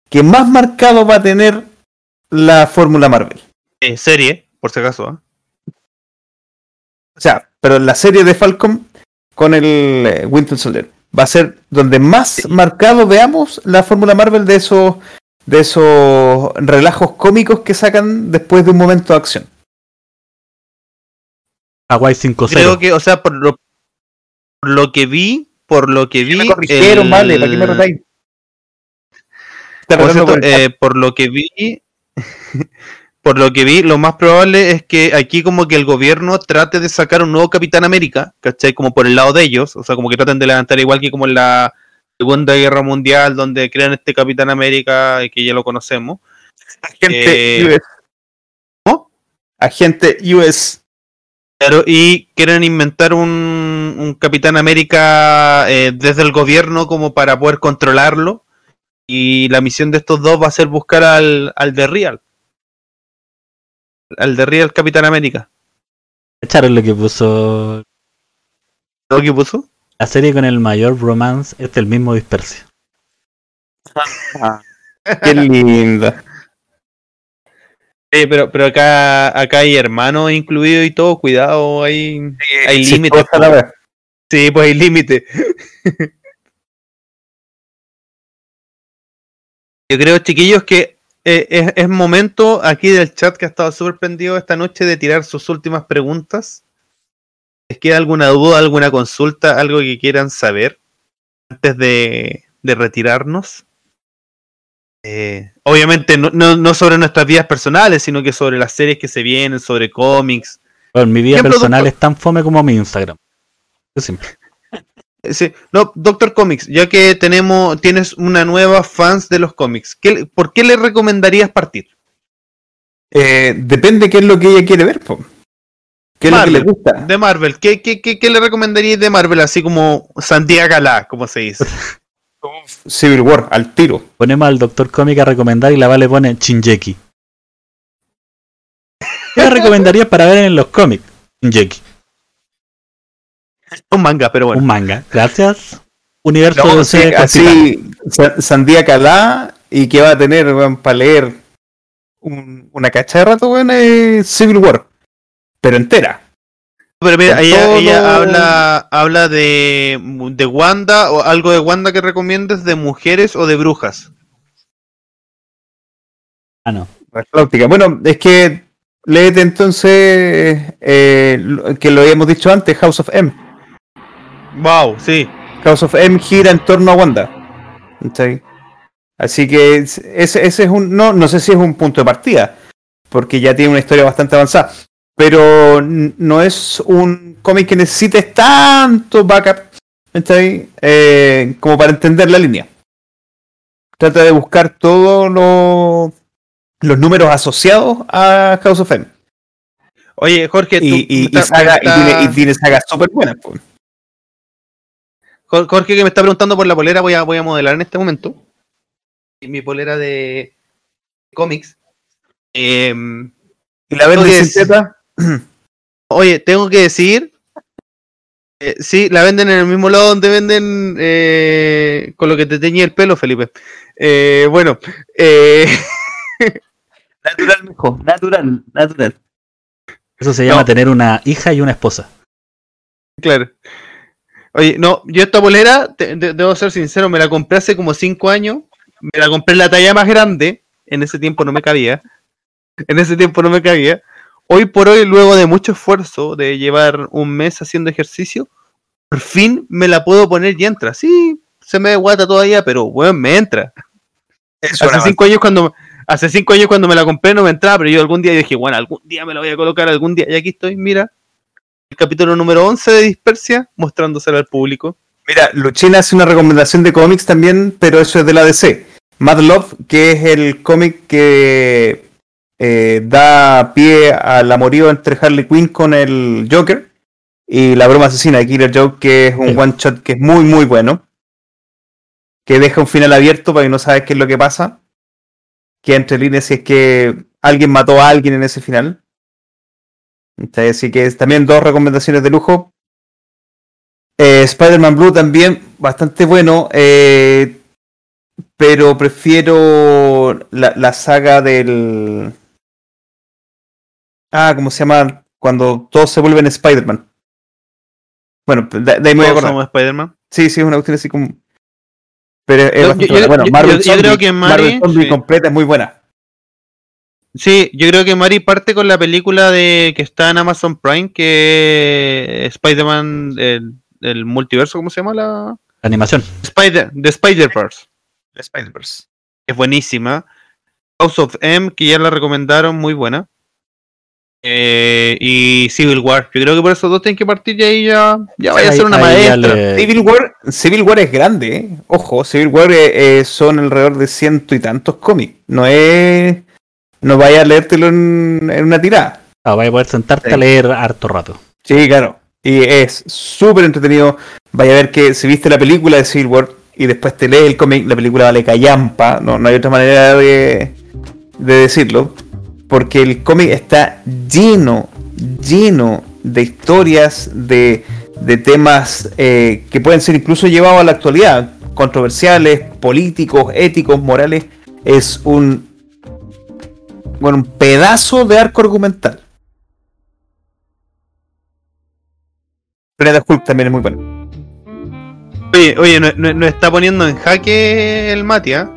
que más marcado va a tener la fórmula Marvel. Eh, serie, por si acaso. ¿ah? O sea, pero la serie de Falcon con el eh, Winter Soldier va a ser donde más marcado veamos la fórmula Marvel de esos de esos relajos cómicos que sacan después de un momento de acción. Hawaii 5-0. Creo que, o sea, por lo, lo que vi, por lo que vi. me corrigieron, el- vale, ¿para qué me retáis? Por, cierto, por eh, por lo que vi, por lo que vi, lo más probable es que aquí como que el gobierno trate de sacar un nuevo Capitán América, ¿cachai? Como por el lado de ellos, o sea, como que traten de levantar igual que como en la Segunda Guerra Mundial, donde crean este Capitán América, eh, que ya lo conocemos. Agente eh, US. ¿cómo? Agente US. Claro, y quieren inventar un, un Capitán América eh, desde el gobierno como para poder controlarlo. Y la misión de estos dos va a ser buscar al, al de Real. Al de Real Capitán América. ¿Cacharon lo que puso ¿Lo que puso? la serie con el mayor romance? Es el mismo dispersio. Qué linda. Sí, pero, pero acá, acá hay hermanos incluidos y todo, cuidado, hay, hay Sí, límites. la vez. Sí, pues hay límite. Yo creo, chiquillos, que eh, es, es momento aquí del chat que ha estado súper prendido esta noche de tirar sus últimas preguntas. ¿Les queda alguna duda, alguna consulta, algo que quieran saber antes de, de retirarnos? Eh, obviamente no, no, no sobre nuestras vidas personales, sino que sobre las series que se vienen, sobre cómics, Bueno, mi vida Ejemplo, personal doctor. es tan fome como mi Instagram. Eh, Sí, no, Doctor Comics, ya que tenemos, tienes una nueva fans de los cómics, ¿qué- ¿por qué le recomendarías partir? Eh, depende qué es lo que ella quiere ver, po. ¿Qué es lo que le gusta? De Marvel, ¿qué, qué, qué, qué le recomendarías de Marvel? Así como Sandía Galá, como se dice. Civil War, al tiro. Ponemos al Doctor Cómic a recomendar y la Vale pone Shinjeki. ¿Qué recomendarías para ver en los cómics? Shinjeki. Un manga, pero bueno. Un manga. Gracias. Universo No, DC sí, Constipado. así, Sa- Sandía Calá y que va a tener para leer un- una cacha de rato, weón, es Civil War. Pero entera. Pero mira, ella, todo ella lo- habla, habla de, de Wanda o algo de Wanda que recomiendes de mujeres o de brujas. Ah, no. Bueno, es que léete entonces eh, lo- que lo habíamos dicho antes, House of M. Wow, sí. House of M gira en torno a Wanda. ¿Cachai? Así que es- ese, ese es un. No, no sé si es un punto de partida. Porque ya tiene una historia bastante avanzada. Pero no es un cómic que necesites tanto backup. ¿cachai? Eh, como para entender la línea. Trata de buscar todos los los números asociados a House of M. Oye, Jorge, tú Y, y, y saga- y tiene, y tiene sagas súper buenas. pues. Jor- Jorge que me está preguntando por la polera, voy a, voy a modelar en este momento. Mi polera de cómics. Em, ¿Y la sin teta? oye, tengo que decir. eh, sí, la venden en el mismo lado donde venden eh, con lo que te teñí el pelo, Felipe. Eh, bueno, eh, Natural, mijo. Natural, natural. Eso se llama No. tener una hija y una esposa. claro. Oye, no, yo esta polera, te- de- debo ser sincero, me la compré hace como 5 años. Me la compré en la talla más grande. En ese tiempo no me cabía. En ese tiempo no me cabía. Hoy por hoy, luego de mucho esfuerzo, de llevar un mes haciendo ejercicio, por fin me la puedo poner y entra. Sí, se me guata todavía, pero bueno, me entra. Eso Hace cinco años cuando hace cinco años cuando me la compré no me entraba, pero yo algún día dije, bueno, algún día me la voy a colocar, algún día. Y aquí estoy, mira, el capítulo número 11 de Dispersia, mostrándosela al público. Mira, Luchina hace una recomendación de cómics también, pero eso es de la DC. Mad Love, que es el cómic que eh, da pie al amorío entre Harley Quinn con el Joker y la broma asesina de Killer Joke, que es un Sí. one shot que es muy muy bueno, que deja un final abierto para que no sabes qué es lo que pasa, que entre líneas si es que alguien mató a alguien en ese final. Entonces, Así que es también dos recomendaciones de lujo. Eh, Spider-Man Blue también, bastante bueno. eh, pero prefiero la, la saga del. Ah, ¿cómo se llama? Cuando todos se vuelven Spider-Man. Bueno, de, de ahí me voy a Todos acordar. somos Spider-Man. Sí, sí, es una cuestión así como. Pero es Yo- bastante yo- buena. Bueno, Marvel yo- yo Zombie, creo que Mari- Marvel Zombie sí. completa es muy buena. Sí, yo creo que Mari parte con la película de que está en Amazon Prime, que es Spider-Man, el, el multiverso, ¿cómo se llama la? La animación. Spider, The Spider-Verse. Spider-Verse. Es buenísima. House of M, que ya la recomendaron, muy buena. Eh, y Civil War. Yo creo que por esos dos tienen que partir y ahí ya, ya vaya a ser una maestra. le- Civil War, Civil War es grande, ¿eh? ojo, Civil War eh, eh, son alrededor de ciento y tantos cómics. No es. No vaya a leértelo en, en una tirada. Ah, vaya a poder sentarte Sí. a leer harto rato. Sí, claro. Y es súper entretenido. Vaya a ver que si viste la película de Civil War y después te lees el cómic, la película vale callampa. No, no hay otra manera de, de decirlo. Porque el cómic está lleno, lleno de historias, de, de temas eh, que pueden ser incluso llevados a la actualidad. Controversiales, políticos, éticos, morales. Es un, bueno, un pedazo de arco argumental. Planeta Hulk también es muy bueno. Oye, oye, no, no- no está poniendo en jaque el Mati, ¿ah?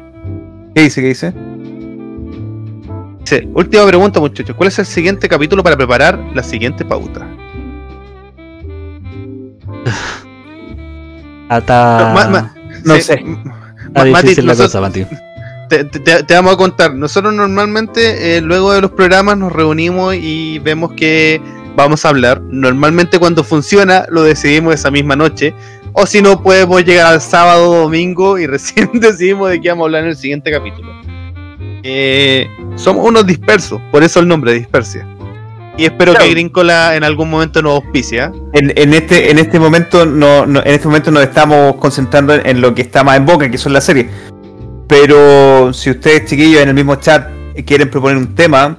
¿Qué dice? ¿Qué dice? Dice, última pregunta, muchachos. ¿Cuál es el siguiente capítulo para preparar la siguiente pauta? Ma- ma- No Sí, sé. Ma- Mati, difícil la nosotros- cosa, Mati. te, te- te vamos a contar. Nosotros normalmente, eh, luego de los programas, nos reunimos y vemos que vamos a hablar. Normalmente, cuando funciona, lo decidimos esa misma noche. O si no, podemos llegar al sábado o domingo y recién decidimos de qué vamos a hablar en el siguiente capítulo. Eh, somos unos dispersos, por eso el nombre, Dispersia. Y espero Claro. que Grincola en algún momento nos auspicia. En, en este, en este momento no, no- en este momento nos estamos concentrando en, en lo que está más en boca, que son las series. Pero si ustedes, chiquillos, en el mismo chat quieren proponer un tema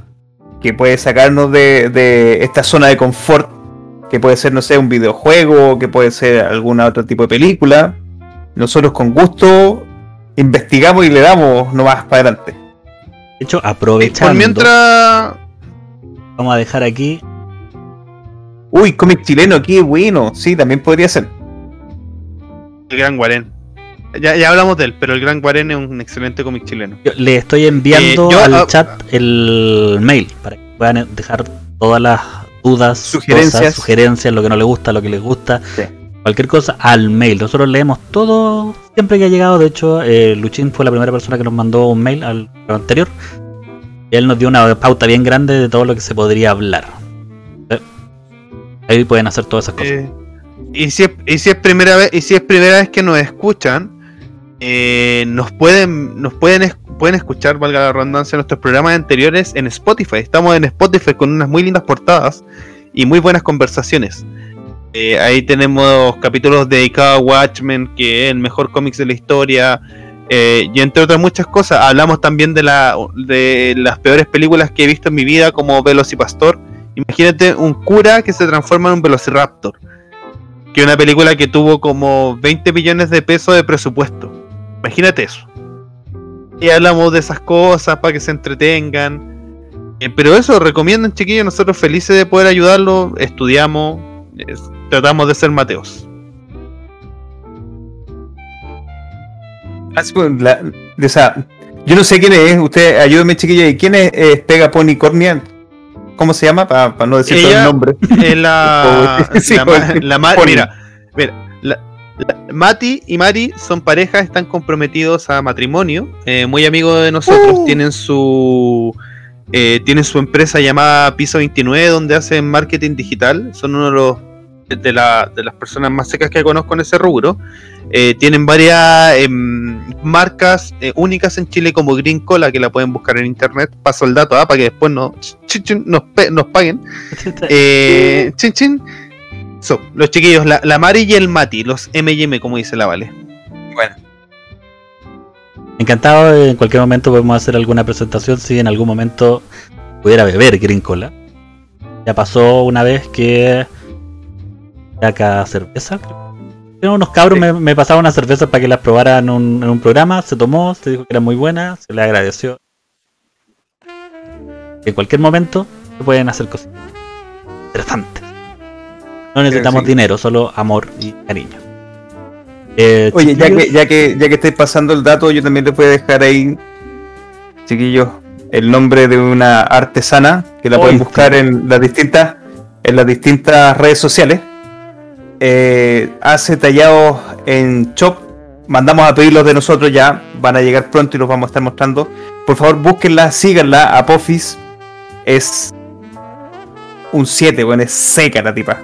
que puede sacarnos de, de esta zona de confort, que puede ser, no sé, un videojuego, que puede ser algún otro tipo de película, nosotros con gusto investigamos y le damos nomás para adelante. De hecho, aprovechando, Por mientras, vamos a dejar aquí Uy, cómic chileno, qué bueno. Sí, también podría ser. el Gran Guarén. Ya, ya hablamos de él, pero el Gran Guarén es un excelente cómic chileno. Yo le estoy enviando Eh, yo, al ah, chat el mail para que puedan dejar todas las dudas, Sugerencias. cosas, sugerencias, lo que no les gusta, lo que les gusta, Sí. cualquier cosa al mail. Nosotros leemos todo siempre que ha llegado. De hecho, eh, Luchín fue la primera persona que nos mandó un mail al anterior. Él nos dio una pauta bien grande de todo lo que se podría hablar. Eh, Ahí pueden hacer todas esas cosas. Eh, y, si es, y si es primera vez, y si es primera vez que nos escuchan, eh, nos pueden, nos pueden, pueden escuchar, valga la redundancia, nuestros programas anteriores en Spotify. Estamos en Spotify con unas muy lindas portadas y muy buenas conversaciones. Eh, ahí tenemos capítulos dedicados a Watchmen, que es el mejor cómics de la historia. eh, y entre otras muchas cosas, hablamos también de, la, de las peores películas que he visto en mi vida, como Velocipastor. Imagínate un cura que se transforma en un Velociraptor. Que una película que tuvo como 20 millones de pesos de presupuesto. Imagínate eso. Y hablamos de esas cosas para que se entretengan. Eh, pero eso, recomiendan, chiquillos. Nosotros felices de poder ayudarlos. Estudiamos. Tratamos de ser Mateos. Así, pues, la- o sea, yo no sé quién es, usted ayúdeme chiquilla, ¿y quién es eh, Pega Pony Cornia? ¿Cómo se llama? Para no decir todo el nombre. Es la, Sí, la, la mira, mira, la- la- Mati y Mari son pareja, están comprometidos a matrimonio, eh, muy amigos de nosotros, Uh. tienen su eh, tienen su empresa llamada Piso 29 donde hacen marketing digital, son uno de los de, la- de las personas más secas que conozco en ese rubro. Eh, tienen varias em, marcas eh, únicas en Chile como Green Cola que la pueden buscar en internet. Paso el dato ah, para que después no, chin, chin, nos, pe- nos paguen. Eh, chin, chin. So, los chiquillos, la, la Mari y el Mati, los M&M, como dice la Vale. Bueno, Encantado, en cualquier momento podemos hacer alguna presentación si en algún momento pudiera beber Green Cola. Ya pasó una vez que acá cerveza. Pero unos cabros Sí. me, me pasaban unas cervezas para que las probaran en un, en un programa, se tomó, se dijo que era muy buena, se le agradeció. En cualquier momento se pueden hacer cosas interesantes. No necesitamos sí. dinero, solo amor y cariño. Eh, Oye, ya que, ya que ya que estáis pasando el dato, yo también les voy a dejar ahí, chiquillos, el nombre de una artesana que la pueden buscar sí. en las distintas en las distintas redes sociales. Eh, hace tallados en Shop. Mandamos a pedirlos de nosotros ya. Van a llegar pronto y los vamos a estar mostrando. Por favor, búsquenla, síganla. Apophis es un 7, bueno, es seca la tipa.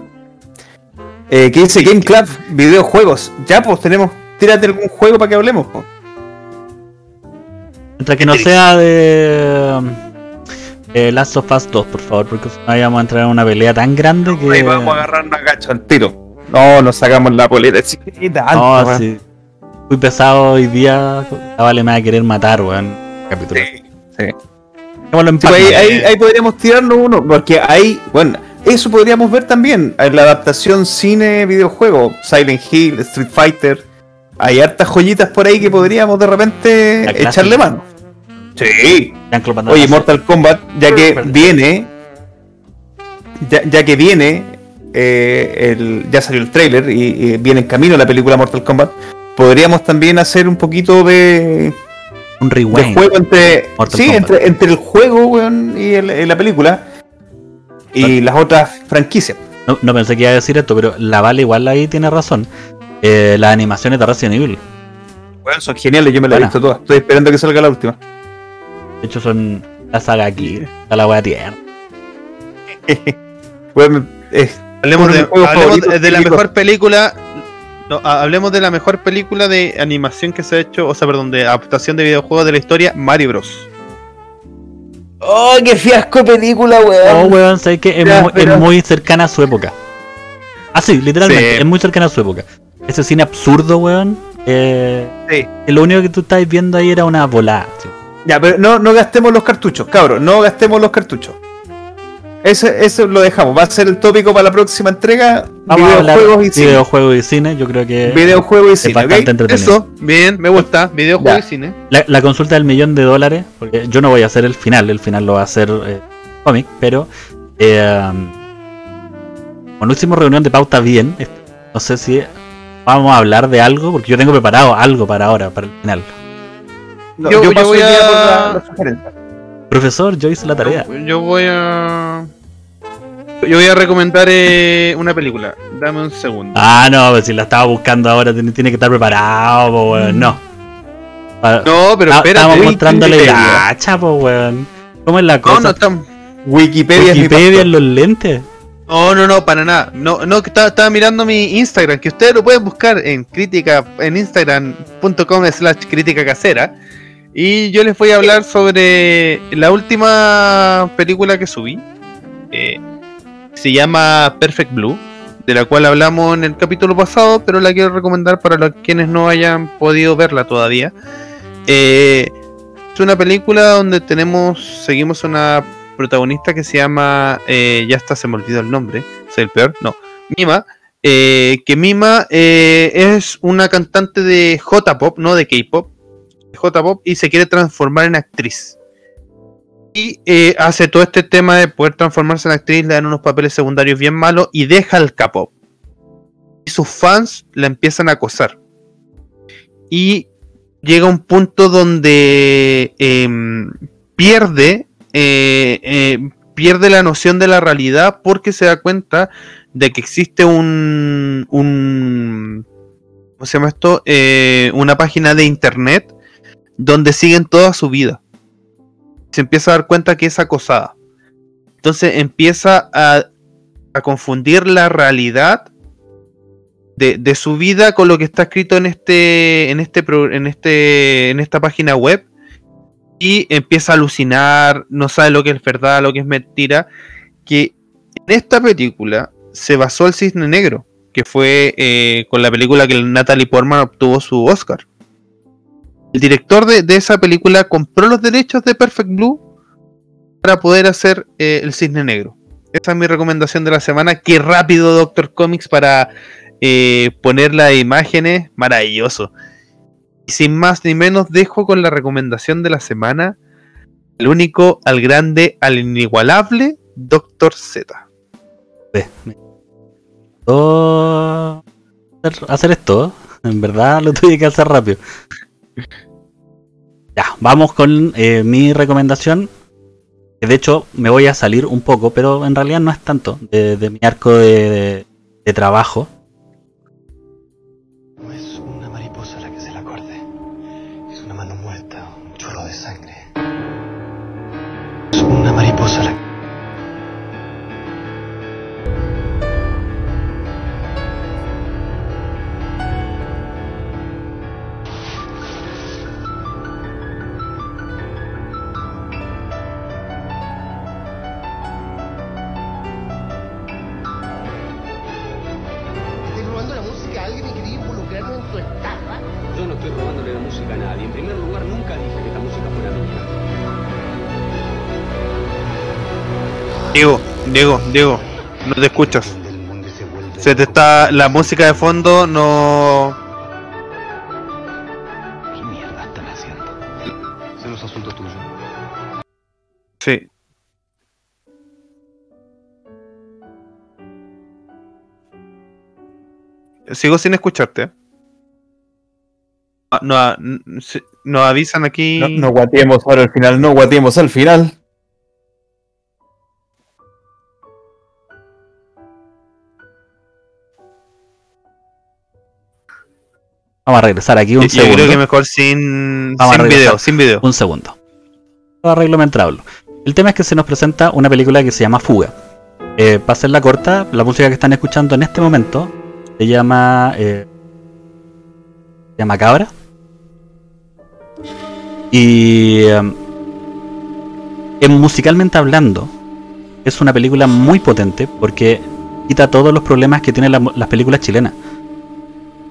Eh, ¿Qué dice Game Club? Videojuegos. Ya, pues tenemos. Tírate algún juego para que hablemos. po. Mientras que no sea de eh, Last of Us 2, por favor, porque si no vamos a entrar en una pelea tan grande que. Ahí vamos a agarrar una gacho al tiro. No, nos sacamos la poleta. No, sí. Muy pesado hoy día. La Vale va a querer matar, weón. Capítulo. Sí, sí. Sí, pues ahí, ahí- ahí podríamos tirarnos uno, porque ahí, bueno, eso podríamos ver también, en la adaptación cine-videojuego, Silent Hill, Street Fighter, hay hartas joyitas por ahí que podríamos de repente echarle mano. Sí. Oye. Mortal Kombat, ya que viene, ya, ya que viene, eh, el, ya salió el trailer y, y viene en camino la película Mortal Kombat, podríamos también hacer un poquito de, un de rewind. juego entre, sí, entre, entre el juego weón, y el- y la película y las otras franquicias. No, no pensé que iba a decir esto, pero la Vale igual ahí tiene razón. Eh, las animaciones de Resident Evil, Weón, son geniales, yo me las he visto todas. Estoy esperando que salga la última. de hecho, son la saga aquí. Está la wea tierna. Weón, eh, Hablemos, de hablemos la mejor película. no, hablemos de la mejor película de animación que se ha hecho, o sea, perdón, de adaptación de videojuegos de la historia, Mario Bros. ¡Oh, qué fiasco película, weón! Oh, weón, sé que es, muy, pero- es muy cercana a su época. Ah, sí, literalmente, Sí. es muy cercana a su época. Ese cine absurdo, weón. Eh, Sí. Lo único que tú estabas viendo ahí era una volada. sí. Ya, pero no, no gastemos los cartuchos, cabros, no gastemos los cartuchos. Ese, eso lo dejamos, va a ser el tópico para la próxima entrega. Vamos a videojuegos y cine. videojuegos y cine. Yo creo que Videojuegos y es cine, bastante ¿ok? entretenido. Eso, bien, me gusta. Videojuegos Ya. y cine. La, la consulta del millón de dólares, porque yo no voy a hacer el final, el final lo va a hacer eh, cómic, pero eh, como no hicimos reunión de pauta bien, no sé si vamos a hablar de algo, porque yo tengo preparado algo para ahora, para el final. No, Yo- yo, yo paso voy a- por la, la sugerencia. Profesor, yo hice la tarea. Yo, yo voy a. Yo voy a recomendar eh, una película. Dame un segundo. Ah, no, pues si la estaba buscando ahora, tiene, tiene que estar preparado, po, weón. No. No, pero espérate. Estamos mostrándole Wikipedia. gacha, po, weón. ¿Cómo es la No, cosa? no estamos. Wikipedia, Wikipedia en los lentes. No, no, no, para nada. No, no, estaba, estaba mirando mi Instagram, que ustedes lo pueden buscar en crítica, en instagram.com slash crítica casera. Y yo les voy a hablar sobre la última película que subí. eh, se llama Perfect Blue, de la cual hablamos en el capítulo pasado, pero la quiero recomendar para los quienes no hayan podido verla todavía. Eh, es una película donde tenemos, seguimos una protagonista que se llama, eh, ya está, se me olvidó el nombre, soy el peor, no, Mima, eh, que Mima eh, es una cantante de J-Pop, no de K-Pop, J-Pop, y se quiere transformar en actriz. Y eh, hace todo este tema de poder transformarse en actriz, le dan unos papeles secundarios bien malos y deja el K-Pop. Y sus fans la empiezan a acosar. Y llega un punto donde em, pierde, eh, eh, pierde la noción de la realidad porque se da cuenta de que existe un, un ¿cómo se llama esto? Una página de internet donde siguen toda su vida. Se empieza a dar cuenta que es acosada. Entonces empieza a, a confundir la realidad de, de, su vida con lo que está escrito en este, en este, en este, en esta página web y empieza a alucinar, no sabe lo que es verdad, lo que es mentira, que en esta película se basó el Cisne Negro, que fue eh, con la película que Natalie Portman obtuvo su Oscar. El director de, de, esa película compró los derechos de Perfect Blue para poder hacer eh, el Cisne Negro. Esa es mi recomendación de la semana. Qué rápido Doctor Comics para eh, poner las imágenes. Maravilloso. Y sin más ni menos, dejo con la recomendación de la semana. El único, al grande, al inigualable, Doctor Z. Oh, hacer esto, en verdad lo tuve que hacer rápido. Ya, vamos con eh, mi recomendación. Que de hecho me voy a salir un poco, pero en realidad no es tanto de, mi arco de trabajo. Diego, Diego, no te escuchas. Se te está. La música de fondo no. ¿Qué mierda están haciendo? Eso no es asunto. Sí. Sigo sin escucharte. No, no, nos avisan aquí. No, no guateemos ahora al final, no guateemos al final. Vamos a regresar aquí un yo, segundo. Yo creo que mejor sin, sin video, sin video. Un segundo. Arreglo mientras hablo. El tema es que se nos presenta una película que se llama Fuga. Eh, para hacerla corta, la música que están escuchando en este momento se llama. Eh, se llama Cabra. Y. eh, en musicalmente hablando, es una película muy potente porque quita todos los problemas que tienen la- las películas chilenas.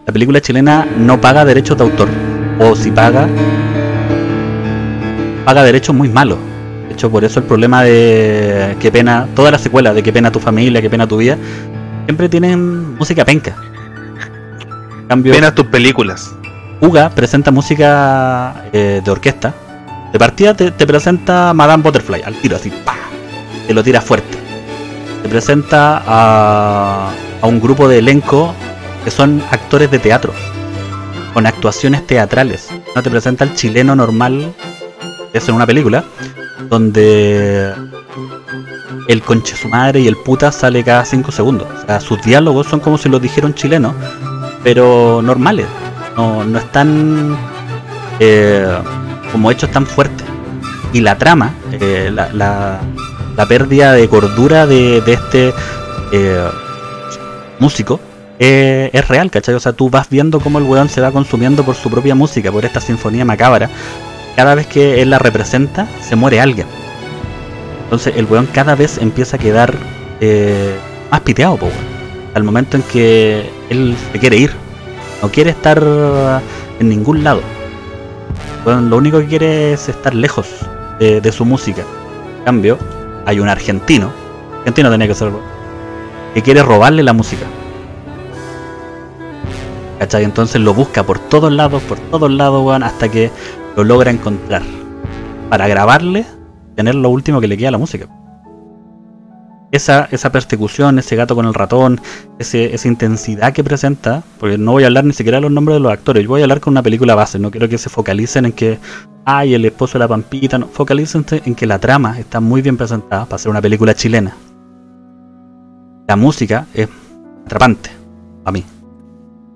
La película chilena no paga derechos de autor. O si paga, paga derechos muy malos. De hecho, por eso el problema de qué pena, todas las secuelas de qué pena tu familia, qué pena tu vida, siempre tienen música penca. En cambio, Ven a tus películas. Uga presenta música eh, de orquesta. De partida te, te presenta Madame Butterfly, al tiro, así, pa, te lo tira fuerte. Te presenta a, a un grupo de elenco que son actores de teatro, con actuaciones teatrales. No te presenta el chileno normal, es en una película, donde el conche su madre y el puta sale cada 5 segundos. O sea, sus diálogos son como si los dijeron chilenos, pero normales. No, no están eh, como hechos tan fuertes. Y la trama, eh, la, la, pérdida de cordura de, de este eh, músico, eh, es real, ¿cachai? O sea, tú vas viendo cómo el weón se va consumiendo por su propia música, por esta sinfonía macabra. Cada vez que él la representa, se muere alguien. Entonces el weón cada vez empieza a quedar eh, más piteado, po, weón. Al momento en que él se quiere ir. No quiere estar en ningún lado. Lo único que quiere es estar lejos de, su música. En cambio, hay un argentino, argentino tenía que serlo, que quiere robarle la música. ¿Cachai? Entonces lo busca por todos lados, por todos lados, weón, hasta que lo logra encontrar. Para grabarle, tener lo último que le queda a la música. esa, esa persecución, ese gato con el ratón, ese, esa intensidad que presenta, porque no voy a hablar ni siquiera de los nombres de los actores, yo voy a hablar con una película base, no quiero que se focalicen en que, ay, el esposo de la pampita, no, focalícense en que la trama está muy bien presentada para ser una película chilena. La música es atrapante, a mí.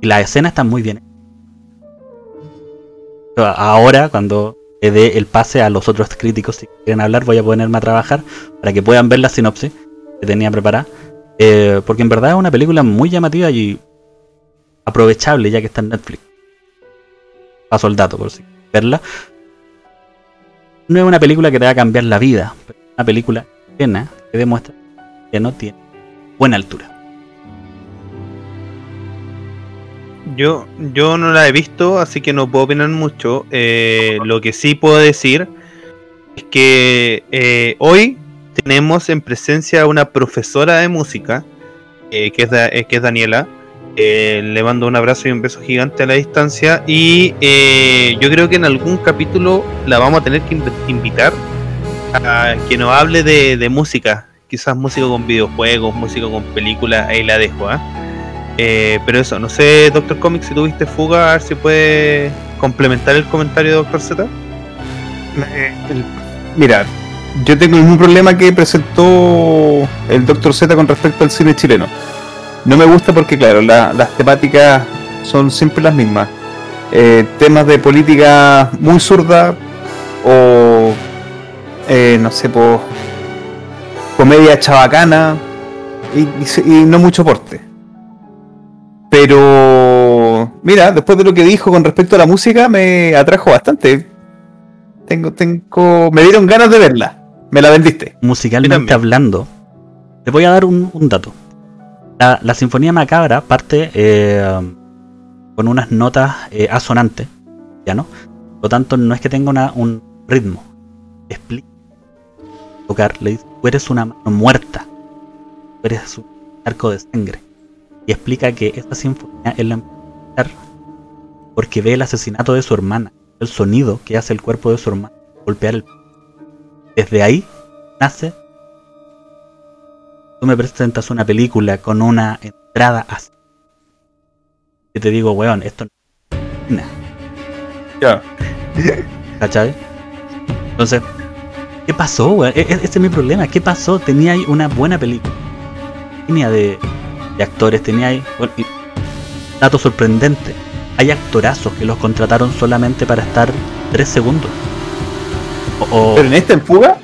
Y las escenas están muy bien. Ahora, cuando le dé el pase a los otros críticos si quieren hablar, voy a ponerme a trabajar para que puedan ver la sinopsis que tenía preparada. Eh, porque en verdad es una película muy llamativa y aprovechable ya que está en Netflix. Paso el dato por si verla. No es una película que te va a cambiar la vida, pero es una película llena que demuestra que no tiene buena altura. Yo, yo no la he visto, así que no puedo opinar mucho. Eh, lo que sí puedo decir es que eh, hoy tenemos en presencia una profesora de música, eh, que, es eh, que es Daniela. Eh, le mando un abrazo y un beso gigante a la distancia. Y yo creo que en algún capítulo la vamos a tener que invitar a que nos hable de, música. Quizás música con videojuegos, música con películas, ahí la dejo. ¿ah? Pero eso, no sé, Doctor Comics, si tuviste fuga, a ver si puede complementar el comentario de Doctor Z. Mira, yo tengo el mismo problema que presentó el Dr. Z con respecto al cine chileno. No me gusta porque, claro, las temáticas son siempre las mismas. Eh, temas de política muy zurda o, eh, no sé, por comedia chabacana y, no mucho porte. Pero, mira, después de lo que dijo con respecto a la música, me atrajo bastante. Tengo, tengo, me dieron ganas de verla. Me la vendiste. Musicalmente hablando, te voy a dar un, dato. La, Sinfonía Macabra parte eh, con unas notas eh, asonantes, ¿ya no? Por lo tanto, no es que tenga un ritmo. Explica. Tocar, le dice, tú eres una mano muerta. Tú eres un arco de sangre. Y explica que esta sinfonía es la porque ve el asesinato de su hermana, el sonido que hace el cuerpo de su hermana golpear el desde ahí nace. Tú me presentas una película con una entrada así. Y te digo, weón, esto no es Ya. ¿Cachai? Entonces, ¿qué pasó, weón? E-, e-, ese es mi problema. ¿Qué pasó? Tenía ahí una buena película. Tenía de, de actores, tenía ahí. dato sorprendente. Hay actorazos que los contrataron solamente para estar tres segundos. ¿Pero en esta en fuga?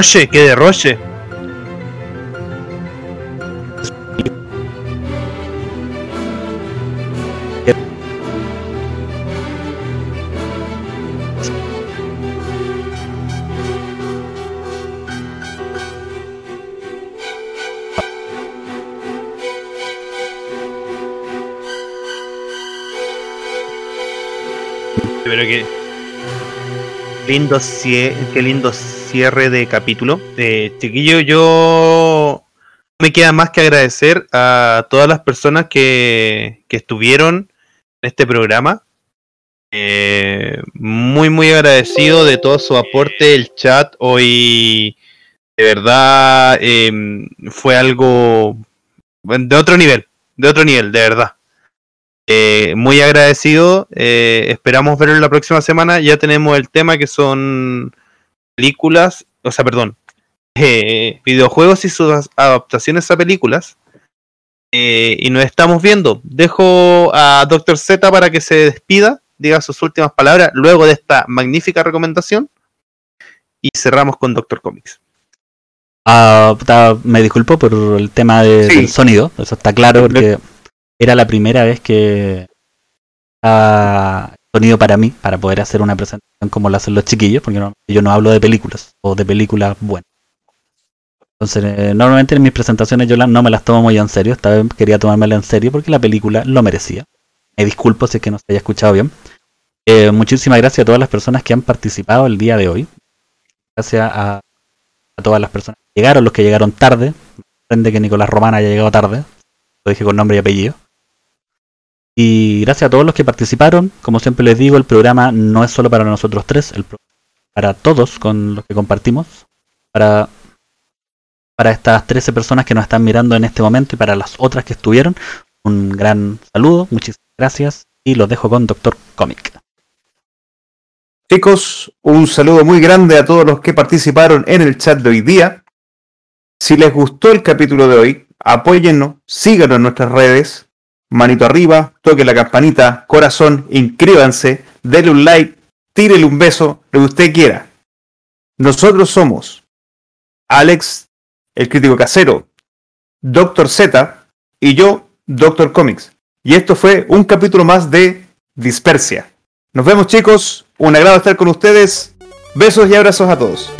Derroche, que derroche. Pero que lindo, qué lindo cierre de capítulo. Eh, chiquillo, yo me queda más que agradecer a todas las personas que, que estuvieron en este programa. Eh, muy, muy agradecido de todo su aporte. El chat hoy, de verdad, em, fue algo de otro nivel, de otro nivel, de verdad. Eh, muy agradecido. Eh, esperamos verlo la próxima semana. Ya tenemos el tema que son películas, o sea, perdón, eh, videojuegos y sus adaptaciones a películas. Eh, y nos estamos viendo. Dejo a Dr. Z para que se despida, diga sus últimas palabras luego de esta magnífica recomendación. Y cerramos con Doctor Comics. Ah, me disculpo por el tema del sonido, eso está claro, porque era la primera vez que sonido para mí, para poder hacer una presentación como lo hacen los chiquillos, porque yo no hablo de películas o de películas buenas. Entonces, eh, normalmente en mis presentaciones yo la- no me las tomo muy en serio. Esta vez quería tomármela en serio porque la película lo merecía. Me disculpo si es que no se haya escuchado bien. Eh, muchísimas gracias a todas las personas que han participado el día de hoy. Gracias a, a todas las personas que llegaron, los que llegaron tarde. Me sorprende que Nicolás Román haya llegado tarde. Lo dije con nombre y apellido. Y gracias a todos los que participaron. Como siempre les digo, el programa no es solo para nosotros tres, el para todos con los que compartimos. Para, para estas 13 personas que nos están mirando en este momento y para las otras que estuvieron, un gran saludo, muchísimas gracias y los dejo con Doctor Comic. Chicos, un saludo muy grande a todos los que participaron en el chat de hoy día. Si les gustó el capítulo de hoy, apóyennos, síganos en nuestras redes. Manito arriba, toque la campanita, corazón, inscríbanse, denle un like, tírele un beso, lo que usted quiera. Nosotros somos Alex, el crítico casero, Doctor Z y yo, Doctor Comics. Y esto fue un capítulo más de Dispersia. Nos vemos chicos, un agrado estar con ustedes. Besos y abrazos a todos.